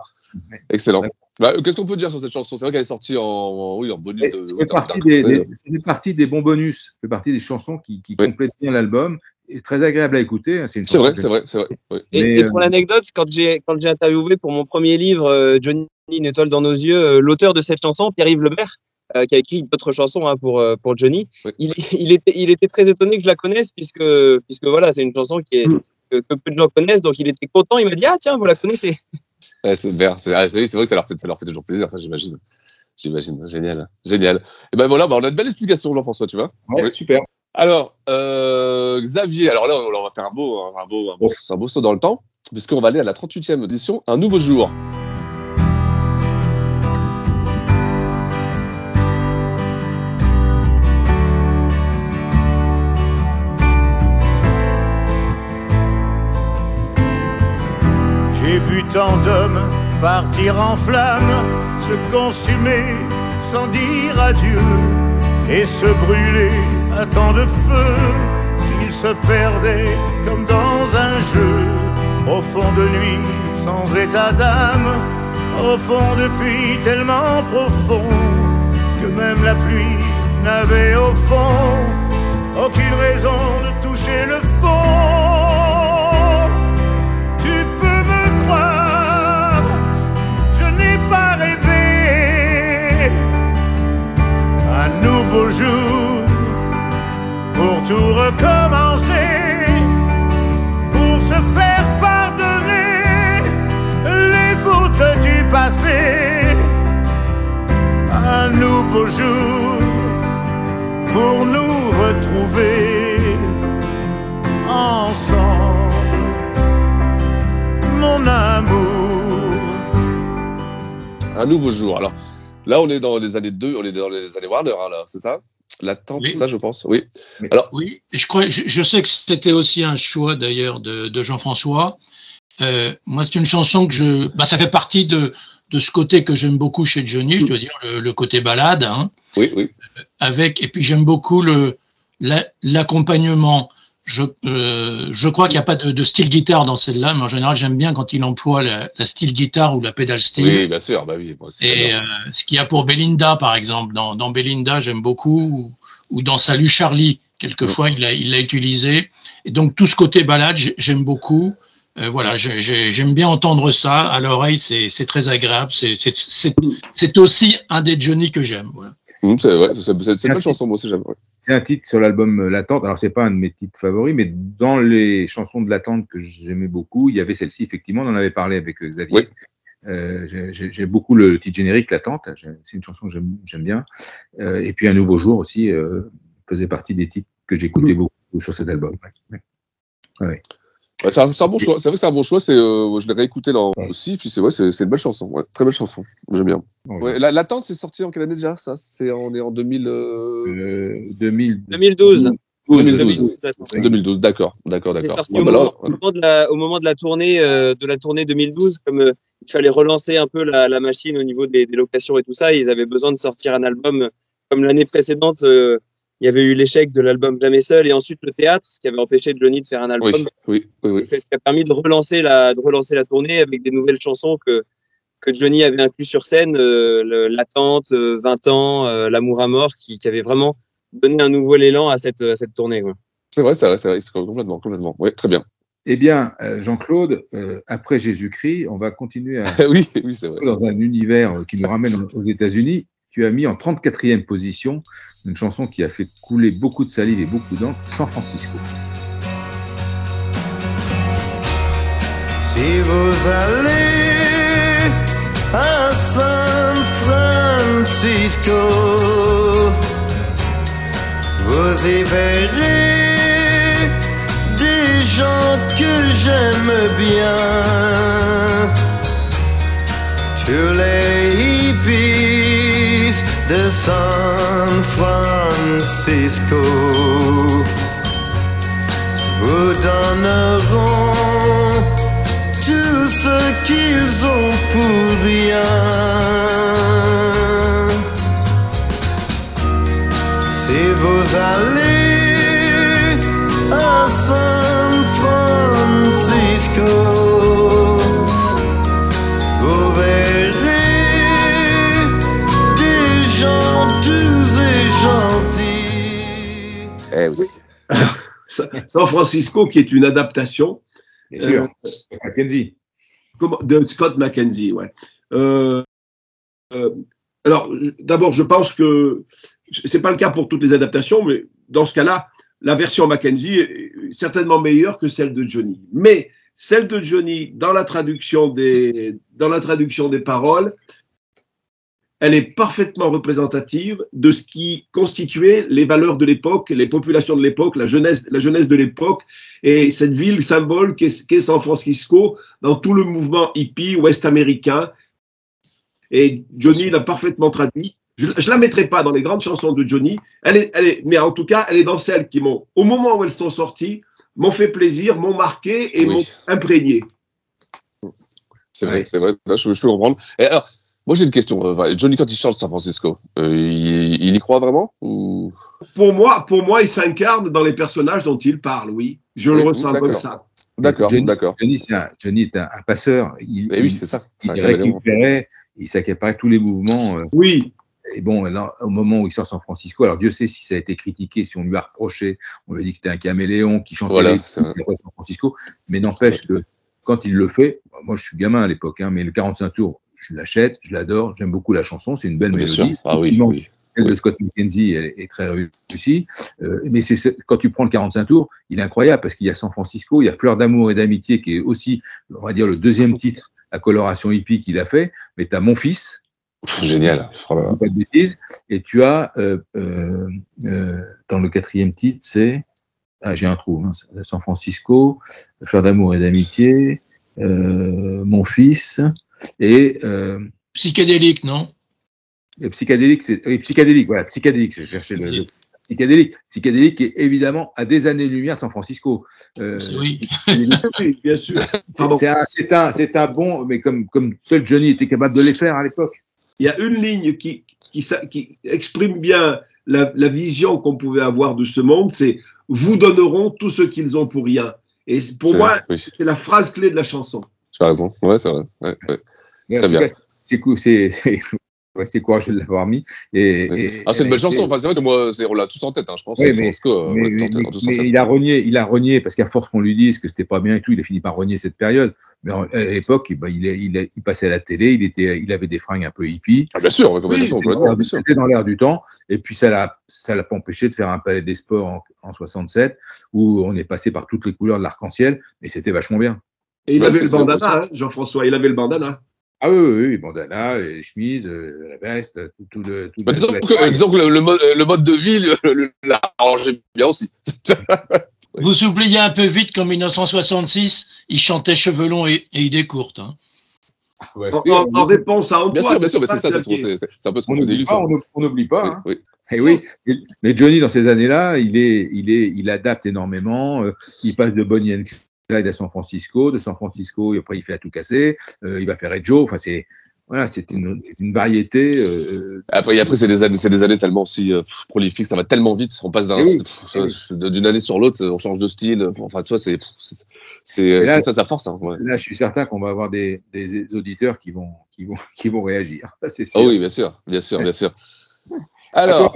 Speaker 7: Excellent. Bah, Qu'est-ce qu'on peut dire sur cette chanson? C'est vrai qu'elle est sortie en, en- oui, en bonus. de-
Speaker 1: Ça fait partie des,
Speaker 7: ouais,
Speaker 1: des- ça fait partie des bons bonus, ça fait partie des chansons qui, qui
Speaker 7: Oui.
Speaker 1: complètent bien l'album. Et très agréable à écouter. hein, C'est une
Speaker 7: C'est vrai,
Speaker 1: chanson
Speaker 7: c'est vrai, c'est vrai. oui.
Speaker 8: Et,
Speaker 1: Mais,
Speaker 8: et pour
Speaker 1: euh,
Speaker 8: l'anecdote, quand j'ai quand j'ai interviewé pour mon premier livre euh, Johnny une étoile dans nos yeux, euh, l'auteur de cette chanson, Pierre-Yves Lemaire, euh, qui a écrit d'autres chansons hein, pour euh, pour Johnny,
Speaker 7: Oui.
Speaker 8: il, il était il était très étonné que je la connaisse puisque puisque voilà c'est une chanson qui est que, que peu de gens connaissent, donc il était content. Il m'a dit ah tiens vous la connaissez.
Speaker 7: Ouais, c'est super. C'est ah, c'est- c'est vrai que ça leur, fait, ça leur fait toujours plaisir, ça, j'imagine. J'imagine. Génial. Génial. Et ben voilà, bah, on a une belle explication, Jean-François, tu vois.
Speaker 1: Ouais,
Speaker 7: Oui.
Speaker 1: super.
Speaker 7: Alors, euh, Xavier, alors là, on, on va faire un beau, un beau, un beau, un beau saut dans le temps, puisqu'on va aller à la 38e édition, Un nouveau jour.
Speaker 11: Tant d'hommes partir en flammes, se consumer sans dire adieu, et se brûler à tant de feu qu'ils se perdaient comme dans un jeu, au fond de nuit sans état d'âme, au fond de puits tellement profond que même la pluie n'avait au fond
Speaker 14: aucune raison de toucher le fond. Nouveau jour pour tout recommencer, pour se faire pardonner les fautes du passé. Un nouveau jour pour nous retrouver ensemble, mon amour.
Speaker 7: Un nouveau jour. Alors là, on est dans les années 2, on est dans les années Warner, hein, là, c'est ça? L'attente,
Speaker 10: Oui.
Speaker 7: ça, je pense. Oui. Alors,
Speaker 10: Oui, je, crois, je, je sais que c'était aussi un choix d'ailleurs de, de Jean-François. Euh, moi, c'est une chanson que je. Bah, ça fait partie de, de ce côté que j'aime beaucoup chez Johnny, je dois dire, le, le côté balade. Hein,
Speaker 7: oui, oui.
Speaker 10: avec, et puis j'aime beaucoup la- l'accompagnement. Je, euh, je crois qu'il n'y a pas de, de style guitare dans celle-là, mais en général, j'aime bien quand il emploie la, la style guitare ou la pédale style.
Speaker 7: Oui, bien sûr. Bah oui, moi aussi.
Speaker 10: Et euh, ce qu'il y a pour Belinda, par exemple, dans, dans Belinda, j'aime beaucoup, ou, ou dans Salut Charlie, quelquefois, il l'a il l'a utilisé. Et donc, tout ce côté balade, j'ai- j'aime beaucoup. Euh, voilà, j'ai- j'aime bien entendre ça à l'oreille, c'est très agréable. C'est aussi un des Johnny que j'aime. Voilà.
Speaker 7: C'est une belle chanson, moi aussi, j'aime. ouais.
Speaker 1: C'est un titre sur l'album euh, L'attente. Alors, c'est pas un de mes titres favoris, mais dans les chansons de l'attente que j'aimais beaucoup, il y avait celle-ci, effectivement. On en avait parlé avec euh, Xavier.
Speaker 7: Oui.
Speaker 1: Euh, j'ai- beaucoup le titre générique, L'attente. C'est une chanson que j'aime bien. Euh, et puis, Un nouveau jour aussi euh, faisait partie des titres que j'écoutais beaucoup sur cet album. Ouais. Ouais. Ouais.
Speaker 7: Ouais, c'est un, bon choix. C'est vrai que c'est un bon choix. Euh, je l'ai réécouté là aussi. Puis c'est ouais, c'est une belle chanson. Ouais, très belle chanson. J'aime bien. Ouais, L'attente, c'est sorti en quelle année déjà Ça, c'est on est en 2000. euh,
Speaker 1: Euh, 2000,
Speaker 8: 2012.
Speaker 7: 2012. 2012. D'accord, d'accord,
Speaker 8: C'est
Speaker 7: d'accord.
Speaker 8: sorti
Speaker 7: Ouais,
Speaker 8: au,
Speaker 7: bah
Speaker 8: moment,
Speaker 7: là,
Speaker 8: au moment de la, au moment de la tournée euh, de la tournée 2012, comme euh, il fallait relancer un peu la, la machine au niveau des, des locations et tout ça, ils avaient besoin de sortir un album euh, comme l'année précédente. euh, il y avait eu l'échec de l'album Jamais seul et ensuite le théâtre, ce qui avait empêché Johnny de faire un album.
Speaker 7: oui, oui, oui, oui.
Speaker 8: C'est ce qui a permis de relancer la, de relancer la tournée avec des nouvelles chansons que, que Johnny avait inclus sur scène, euh, L'attente, euh, 20 ans, euh, L'amour à mort, qui, qui avait vraiment donné un nouvel élan à cette, à cette tournée.
Speaker 7: C'est vrai, c'est vrai, c'est vrai. c'est complètement, complètement. Ouais, très bien.
Speaker 1: Eh bien, euh, Jean-Claude, euh, après Jésus-Christ, on va continuer à
Speaker 7: oui, oui, vrai.
Speaker 1: dans un univers euh, qui nous ramène aux États-Unis. Tu as mis en 34e position une chanson qui a fait couler beaucoup de salive et beaucoup d'encre, San Francisco.
Speaker 14: Si vous allez Vous y verrez des gens que j'aime bien. Tous les hippies de San Francisco vous donneront tout ce qu'ils ont pour rien. Allez à San Francisco, vous verrez des gens doux et gentils.
Speaker 7: Eh oui.
Speaker 9: Sa- San Francisco, qui est une adaptation
Speaker 1: Bien sûr,
Speaker 9: Euh,
Speaker 1: Mackenzie.
Speaker 9: comment- de Scott McKenzie. Ouais. Euh, euh, alors, d'abord, je pense que c'est pas le cas pour toutes les adaptations, mais dans ce cas-là, la version Mackenzie est certainement meilleure que celle de Johnny. Mais celle de Johnny, dans la traduction des, dans la traduction des paroles, elle est parfaitement représentative de ce qui constituait les valeurs de l'époque, les populations de l'époque, la jeunesse, la jeunesse de l'époque, et cette ville symbole qu'est San Francisco dans tout le mouvement hippie ouest-américain. Et Johnny l'a parfaitement traduit. Je ne la mettrai pas dans les grandes chansons de Johnny, elle est, elle est, mais en tout cas, elle est dans celles qui m'ont, au moment où elles sont sorties, m'ont fait plaisir, m'ont marqué et
Speaker 7: Oui.
Speaker 9: m'ont imprégné.
Speaker 7: C'est vrai, c'est vrai. Là, je, je peux comprendre. Et alors, moi, j'ai une question. euh, Johnny, quand il chante San Francisco, euh, il, il y croit vraiment ou...
Speaker 9: Pour moi, pour moi, il s'incarne dans les personnages dont il parle, oui. Je
Speaker 7: Oui,
Speaker 9: le ressens comme ça.
Speaker 7: D'accord,
Speaker 1: Johnny,
Speaker 7: d'accord.
Speaker 1: Johnny, c'est un, Johnny est un, un passeur. Il,
Speaker 7: Eh oui,
Speaker 1: il-
Speaker 7: c'est ça.
Speaker 1: Il
Speaker 7: caméléon.
Speaker 1: récupérait, il s'accaparait tous les mouvements. euh,
Speaker 9: Oui.
Speaker 1: Et bon, là, au moment où il sort San Francisco, alors Dieu sait si ça a été critiqué, si on lui a reproché, on lui a dit que c'était un caméléon qui chantait
Speaker 7: Voilà,
Speaker 1: les San Francisco, mais n'empêche que quand il le fait, moi je suis gamin à l'époque, hein, mais le 45 tours, je l'achète, je l'adore, j'aime beaucoup la chanson, c'est une belle
Speaker 7: Bien
Speaker 1: mélodie.
Speaker 7: sûr. Ah oui.
Speaker 1: Celle de Scott McKenzie, elle est très réussie. Euh, mais c'est quand tu prends le 45 tours, il est incroyable parce qu'il y a San Francisco, il y a Fleur d'amour et d'amitié qui est aussi, on va dire, le deuxième titre à coloration hippie qu'il a fait. Mais tu as Mon fils,
Speaker 7: Génial.
Speaker 1: Pas de bêtises, et tu as euh, euh, euh, dans le quatrième titre, c'est ah, j'ai un trou, hein, San Francisco, Fleur d'amour et d'amitié, euh, Mon fils et euh,
Speaker 10: Psychédélique, non?
Speaker 1: Et psychédélique, c'est oui, psychédélique, voilà, psychédélique, je cherchais le, le- psychédélique, psychédélique qui est évidemment à des années-lumière de San Francisco. Euh,
Speaker 10: Oui.
Speaker 9: Oui, bien sûr.
Speaker 1: c'est un, c'est un, c'est un bon, mais comme, comme seul Johnny était capable de les faire à l'époque.
Speaker 9: Il y a une ligne qui, qui, exprime bien la, la vision qu'on pouvait avoir de ce monde, c'est vous donneront tout ce qu'ils ont pour rien. Et pour moi,
Speaker 7: oui.
Speaker 9: c'est la phrase clé de la chanson.
Speaker 7: Tu as raison. Ouais, c'est vrai. Ouais, ouais. Très bien.
Speaker 1: cas, c'est cool, c'est c'est- c'est courageux de l'avoir mis. Et, et-
Speaker 7: Ah, c'est une belle chanson. Enfin, c'est vrai que moi, c'est- on l'a tous en tête, hein, je pense.
Speaker 1: Oui, mais,
Speaker 7: tête-
Speaker 1: il a renié, il a renié parce qu'à force qu'on lui dise que c'était pas bien et tout, il a fini par renier cette période. Mais à l'époque, eh ben, il, passait à la télé, il était, il avait des fringues un peu hippies.
Speaker 7: Ah, bien sûr,
Speaker 1: Oui,
Speaker 7: bien sûr,
Speaker 1: c'était dans-
Speaker 7: bien sûr.
Speaker 1: C'était dans l'air du temps. Et puis ça l'a, ça l'a pas empêché de faire un palais des sports en, en 67 où on est passé par toutes les couleurs de l'arc-en-ciel et c'était vachement bien.
Speaker 9: Et il
Speaker 7: Ouais,
Speaker 9: avait le bandana, hein, Jean-François, il avait le bandana.
Speaker 1: Ah oui, oui, oui, bandana, les chemises, euh, la veste, tout, tout le. tout
Speaker 7: Bah, disons, que, disons que le, le mode, le mode de vie le- le- l'a arrangé bien aussi.
Speaker 10: Vous oubliez un peu vite qu'en 1966, il chantait cheveux longs et, et idées courtes. hein.
Speaker 1: Ouais.
Speaker 9: En, en- en réponse à Antoine.
Speaker 7: Bien sûr, bien sûr, mais c'est ça, c'est un peu ce
Speaker 1: On
Speaker 7: qu'on
Speaker 1: pas, on n'oublie- pas.
Speaker 7: Oui,
Speaker 1: hein.
Speaker 7: oui.
Speaker 1: Eh oui, Et- mais Johnny, dans ces années-là, il, est, il, est, il adapte énormément. euh, il passe de Bonnie and Clyde à San Francisco. De San Francisco, et après, il fait à tout casser. euh, il va faire Ed Joe. Enfin, c'est voilà, c'est une, variété. euh,
Speaker 7: Après, et après c'est des années, c'est des années tellement euh, pff, prolifiques, ça va tellement vite, on passe
Speaker 1: Eh oui, eh
Speaker 7: d'une année sur l'autre, on change de style. Enfin, tu vois, c'est, c'est,
Speaker 1: là,
Speaker 7: ça sa force. Hein, ouais.
Speaker 1: là, je suis certain qu'on va avoir des, des auditeurs qui vont, qui vont, qui vont réagir. Sûr.
Speaker 7: Ah oui, bien sûr, bien sûr, bien sûr. Alors,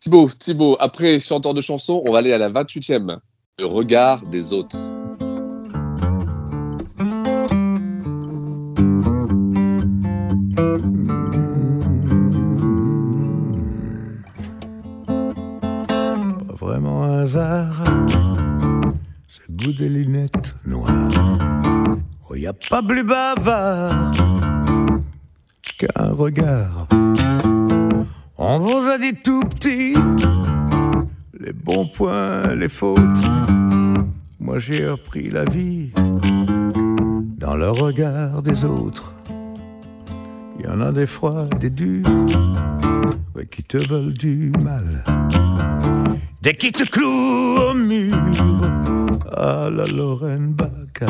Speaker 7: Thibaut, Thibaut, après chanteur de chansons, on va aller à la 28e. Le regard des autres.
Speaker 11: Ce goût des lunettes noires. Oh, y a pas plus bavard qu'un regard. On vous a dit tout petit les bons points, les fautes. Moi j'ai appris la vie dans le regard des autres. Il y en a des froids, des durs, qui te veulent du mal. Dès qu'ils te clouent au mur, à la Lorraine Bacal.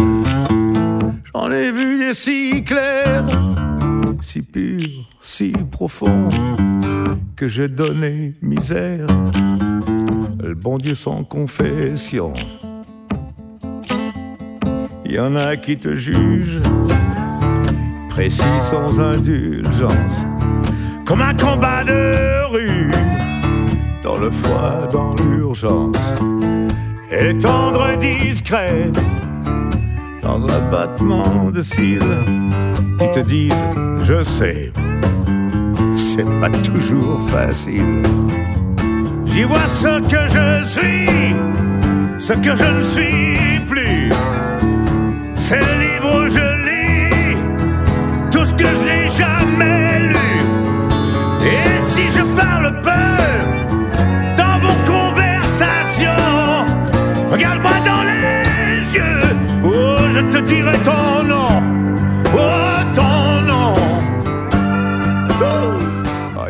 Speaker 11: J'en ai vu des si clairs, si purs, si profonds, que j'ai donné misère. Le bon Dieu sans confession. Il y en a qui te jugent, précis sans indulgence, comme un combat de rue, dans le froid, dans l'urgence, et tendre discret, dans un battement de cils, qui te disent, je sais, c'est pas toujours facile. J'y vois ce que je suis, ce que je ne suis plus. C'est le livre où je lis, tout ce que je n'ai jamais lu. Et si je parle peu regarde-moi dans les yeux, oh, je te dirai ton nom, oh, ton nom.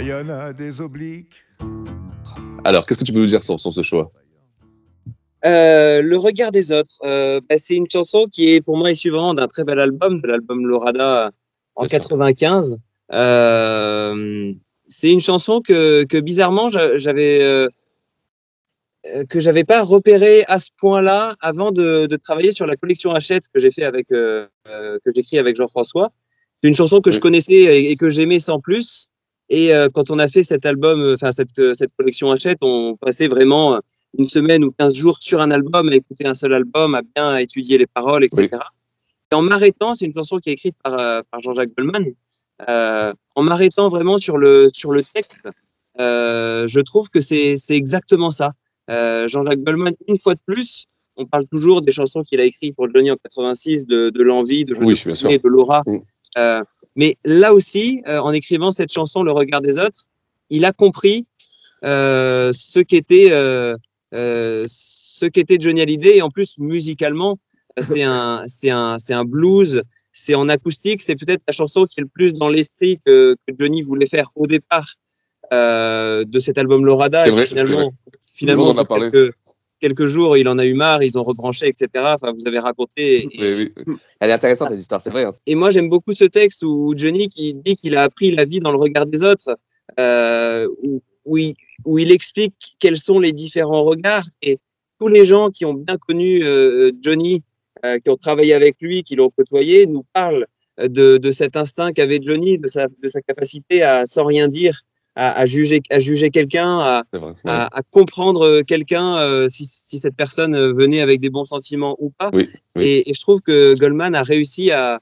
Speaker 11: Il y en a des obliques.
Speaker 7: Alors, qu'est-ce que tu peux nous dire sur, sur ce choix?
Speaker 8: Euh, le regard des autres, euh, bah, c'est une chanson qui est pour moi issue vraiment d'un très bel album, de l'album Lorada en
Speaker 7: Bien sûr.
Speaker 8: 95. Euh, c'est une chanson que, que bizarrement j'a- j'avais que j'avais pas repéré à ce point-là avant de, de travailler sur la collection Hachette que j'ai fait avec euh, euh, que j'écris avec Jean-François. C'est une chanson que je connaissais et, que j'aimais sans plus. Et euh, quand on a fait cet album, euh, enfin cette, euh, cette collection Hachette, on passait vraiment euh, une semaine ou 15 jours sur un album, à écouter un seul album, à bien étudier les paroles, etc. Et en m'arrêtant, c'est une chanson qui est écrite par, euh, par Jean-Jacques Goldman, euh, en m'arrêtant vraiment sur le, sur le texte, euh, je trouve que c'est exactement ça. Euh, Jean-Jacques Goldman, une fois de plus, on parle toujours des chansons qu'il a écrites pour Johnny en 86, de, de l'envie, de
Speaker 7: Oui,
Speaker 8: de Laura.
Speaker 7: Mm.
Speaker 8: Euh, mais là aussi, euh, en écrivant cette chanson, Le regard des autres, il a compris ce qu'était ce qu'était Johnny Hallyday. Et en plus, musicalement, c'est un, c'est un, c'est un blues, c'est en acoustique. C'est peut-être la chanson qui est le plus dans l'esprit que, que Johnny voulait faire au départ euh, de cet album Lorada.
Speaker 7: C'est
Speaker 8: Et
Speaker 7: vrai,
Speaker 8: finalement,
Speaker 7: vrai.
Speaker 8: finalement,
Speaker 7: en a parlé.
Speaker 8: quelques, quelques jours, il en a eu marre, ils ont rebranché, etc. Enfin, vous avez raconté. Et,
Speaker 7: Elle est intéressante, cette histoire, c'est vrai. hein.
Speaker 8: et moi, j'aime beaucoup ce texte où Johnny qui dit qu'il a appris la vie dans le regard des autres, euh, où, où il, où il explique quels sont les différents regards. Et tous les gens qui ont bien connu euh, Johnny, qui ont travaillé avec lui, qui l'ont côtoyé, nous parlent de, de cet instinct qu'avait Johnny, de sa, de sa capacité à, sans rien dire, à, à juger, à juger quelqu'un, à,
Speaker 7: C'est vrai.
Speaker 8: à, à comprendre euh, quelqu'un euh, si, si cette personne euh, venait avec des bons sentiments ou pas.
Speaker 7: Oui, oui.
Speaker 8: Et, et je trouve que Goldman a réussi à,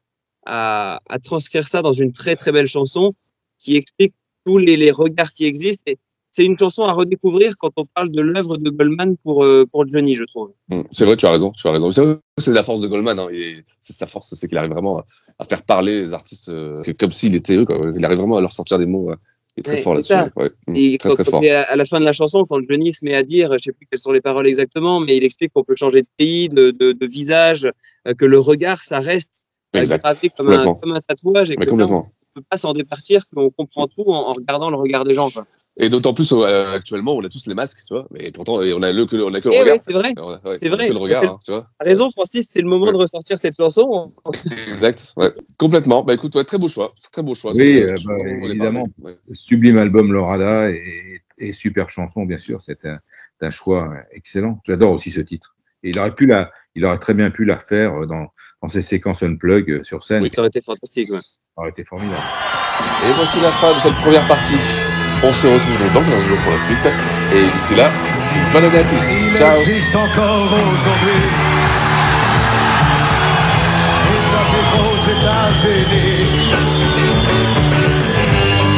Speaker 8: transcrire ça dans une très très belle chanson qui explique tous les, les regards qui existent. Et c'est une chanson à redécouvrir quand on parle de l'œuvre de Goldman pour, euh, pour Johnny, je trouve.
Speaker 7: Mm. C'est vrai, tu as raison, tu as raison. C'est la force de Goldman. Hein. et sa force, c'est qu'il arrive vraiment à, à faire parler les artistes euh, comme s'il était eux. Quoi. Il arrive vraiment à leur sortir des mots. Est très
Speaker 8: Ouais,
Speaker 7: fort là-dessus. ouais. Mm.
Speaker 8: Et
Speaker 7: Très
Speaker 8: quand,
Speaker 7: très
Speaker 8: quand
Speaker 7: fort.
Speaker 8: à, à la fin de la chanson, quand Johnny se met à dire, je sais plus quelles sont les paroles exactement, mais il explique qu'on peut changer de pays, de, de, de visage, euh, que le regard, ça reste euh, gravé comme un,
Speaker 7: Complètement.
Speaker 8: comme un tatouage et
Speaker 7: Mais
Speaker 8: que ça, on
Speaker 7: complètement.
Speaker 8: peut pas s'en départir, qu'on comprend tout en, en regardant le regard des gens. Quoi.
Speaker 7: Et d'autant plus euh, actuellement, on a tous les masques, tu vois. Mais pourtant, et on a le que on a que le
Speaker 8: Eh
Speaker 7: regard.
Speaker 8: ouais, c'est vrai.
Speaker 7: Ouais,
Speaker 8: C'est vrai.
Speaker 7: Que le regard, hein, tu vois.
Speaker 8: Raison, Francis, c'est le moment de ressortir cette chanson.
Speaker 7: Exact. Ouais. Complètement. Bah écoute, ouais, très beau choix. Très beau choix.
Speaker 1: Oui, euh, bah, évidemment. Sublime album Lorada et, et super chanson, bien sûr. C'est un, choix excellent. J'adore aussi ce titre. Et il aurait pu la, il aurait très bien pu la refaire euh, dans, dans ses séquences unplug sur scène.
Speaker 8: Ça aurait été fantastique. Ouais.
Speaker 1: Ça aurait été formidable.
Speaker 7: Et voici la fin de cette première partie. On se retrouve donc dans 15 jours pour la suite. Et d'ici là, bonne année à tous.
Speaker 14: Il
Speaker 7: Ciao.
Speaker 14: existe encore aujourd'hui.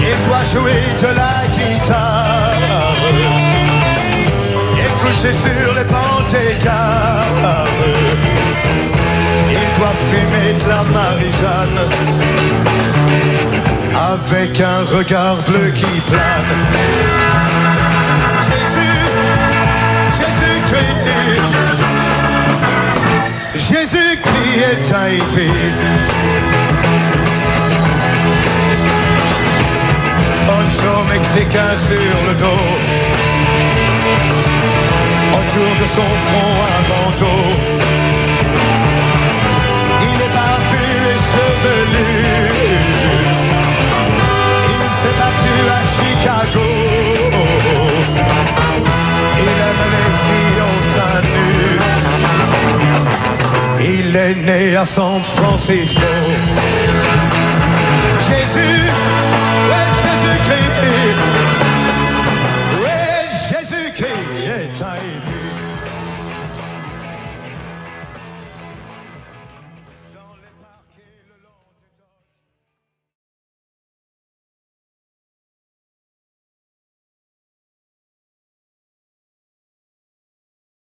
Speaker 14: Il doit jouer de la guitare. Et coucher sur les gares. Il doit fumer de la Marie-Jeanne avec un regard bleu qui plane. Jésus, Jésus-Christ, Jésus-Christ est un hippie. Poncho mexicain sur le dos, autour de son front un bandeau. Il est barbu et chevelu. Battu à Chicago. Il aime les filles en seins nus. Il est né à San Francisco. Jésus, ouais, Jésus-Christ.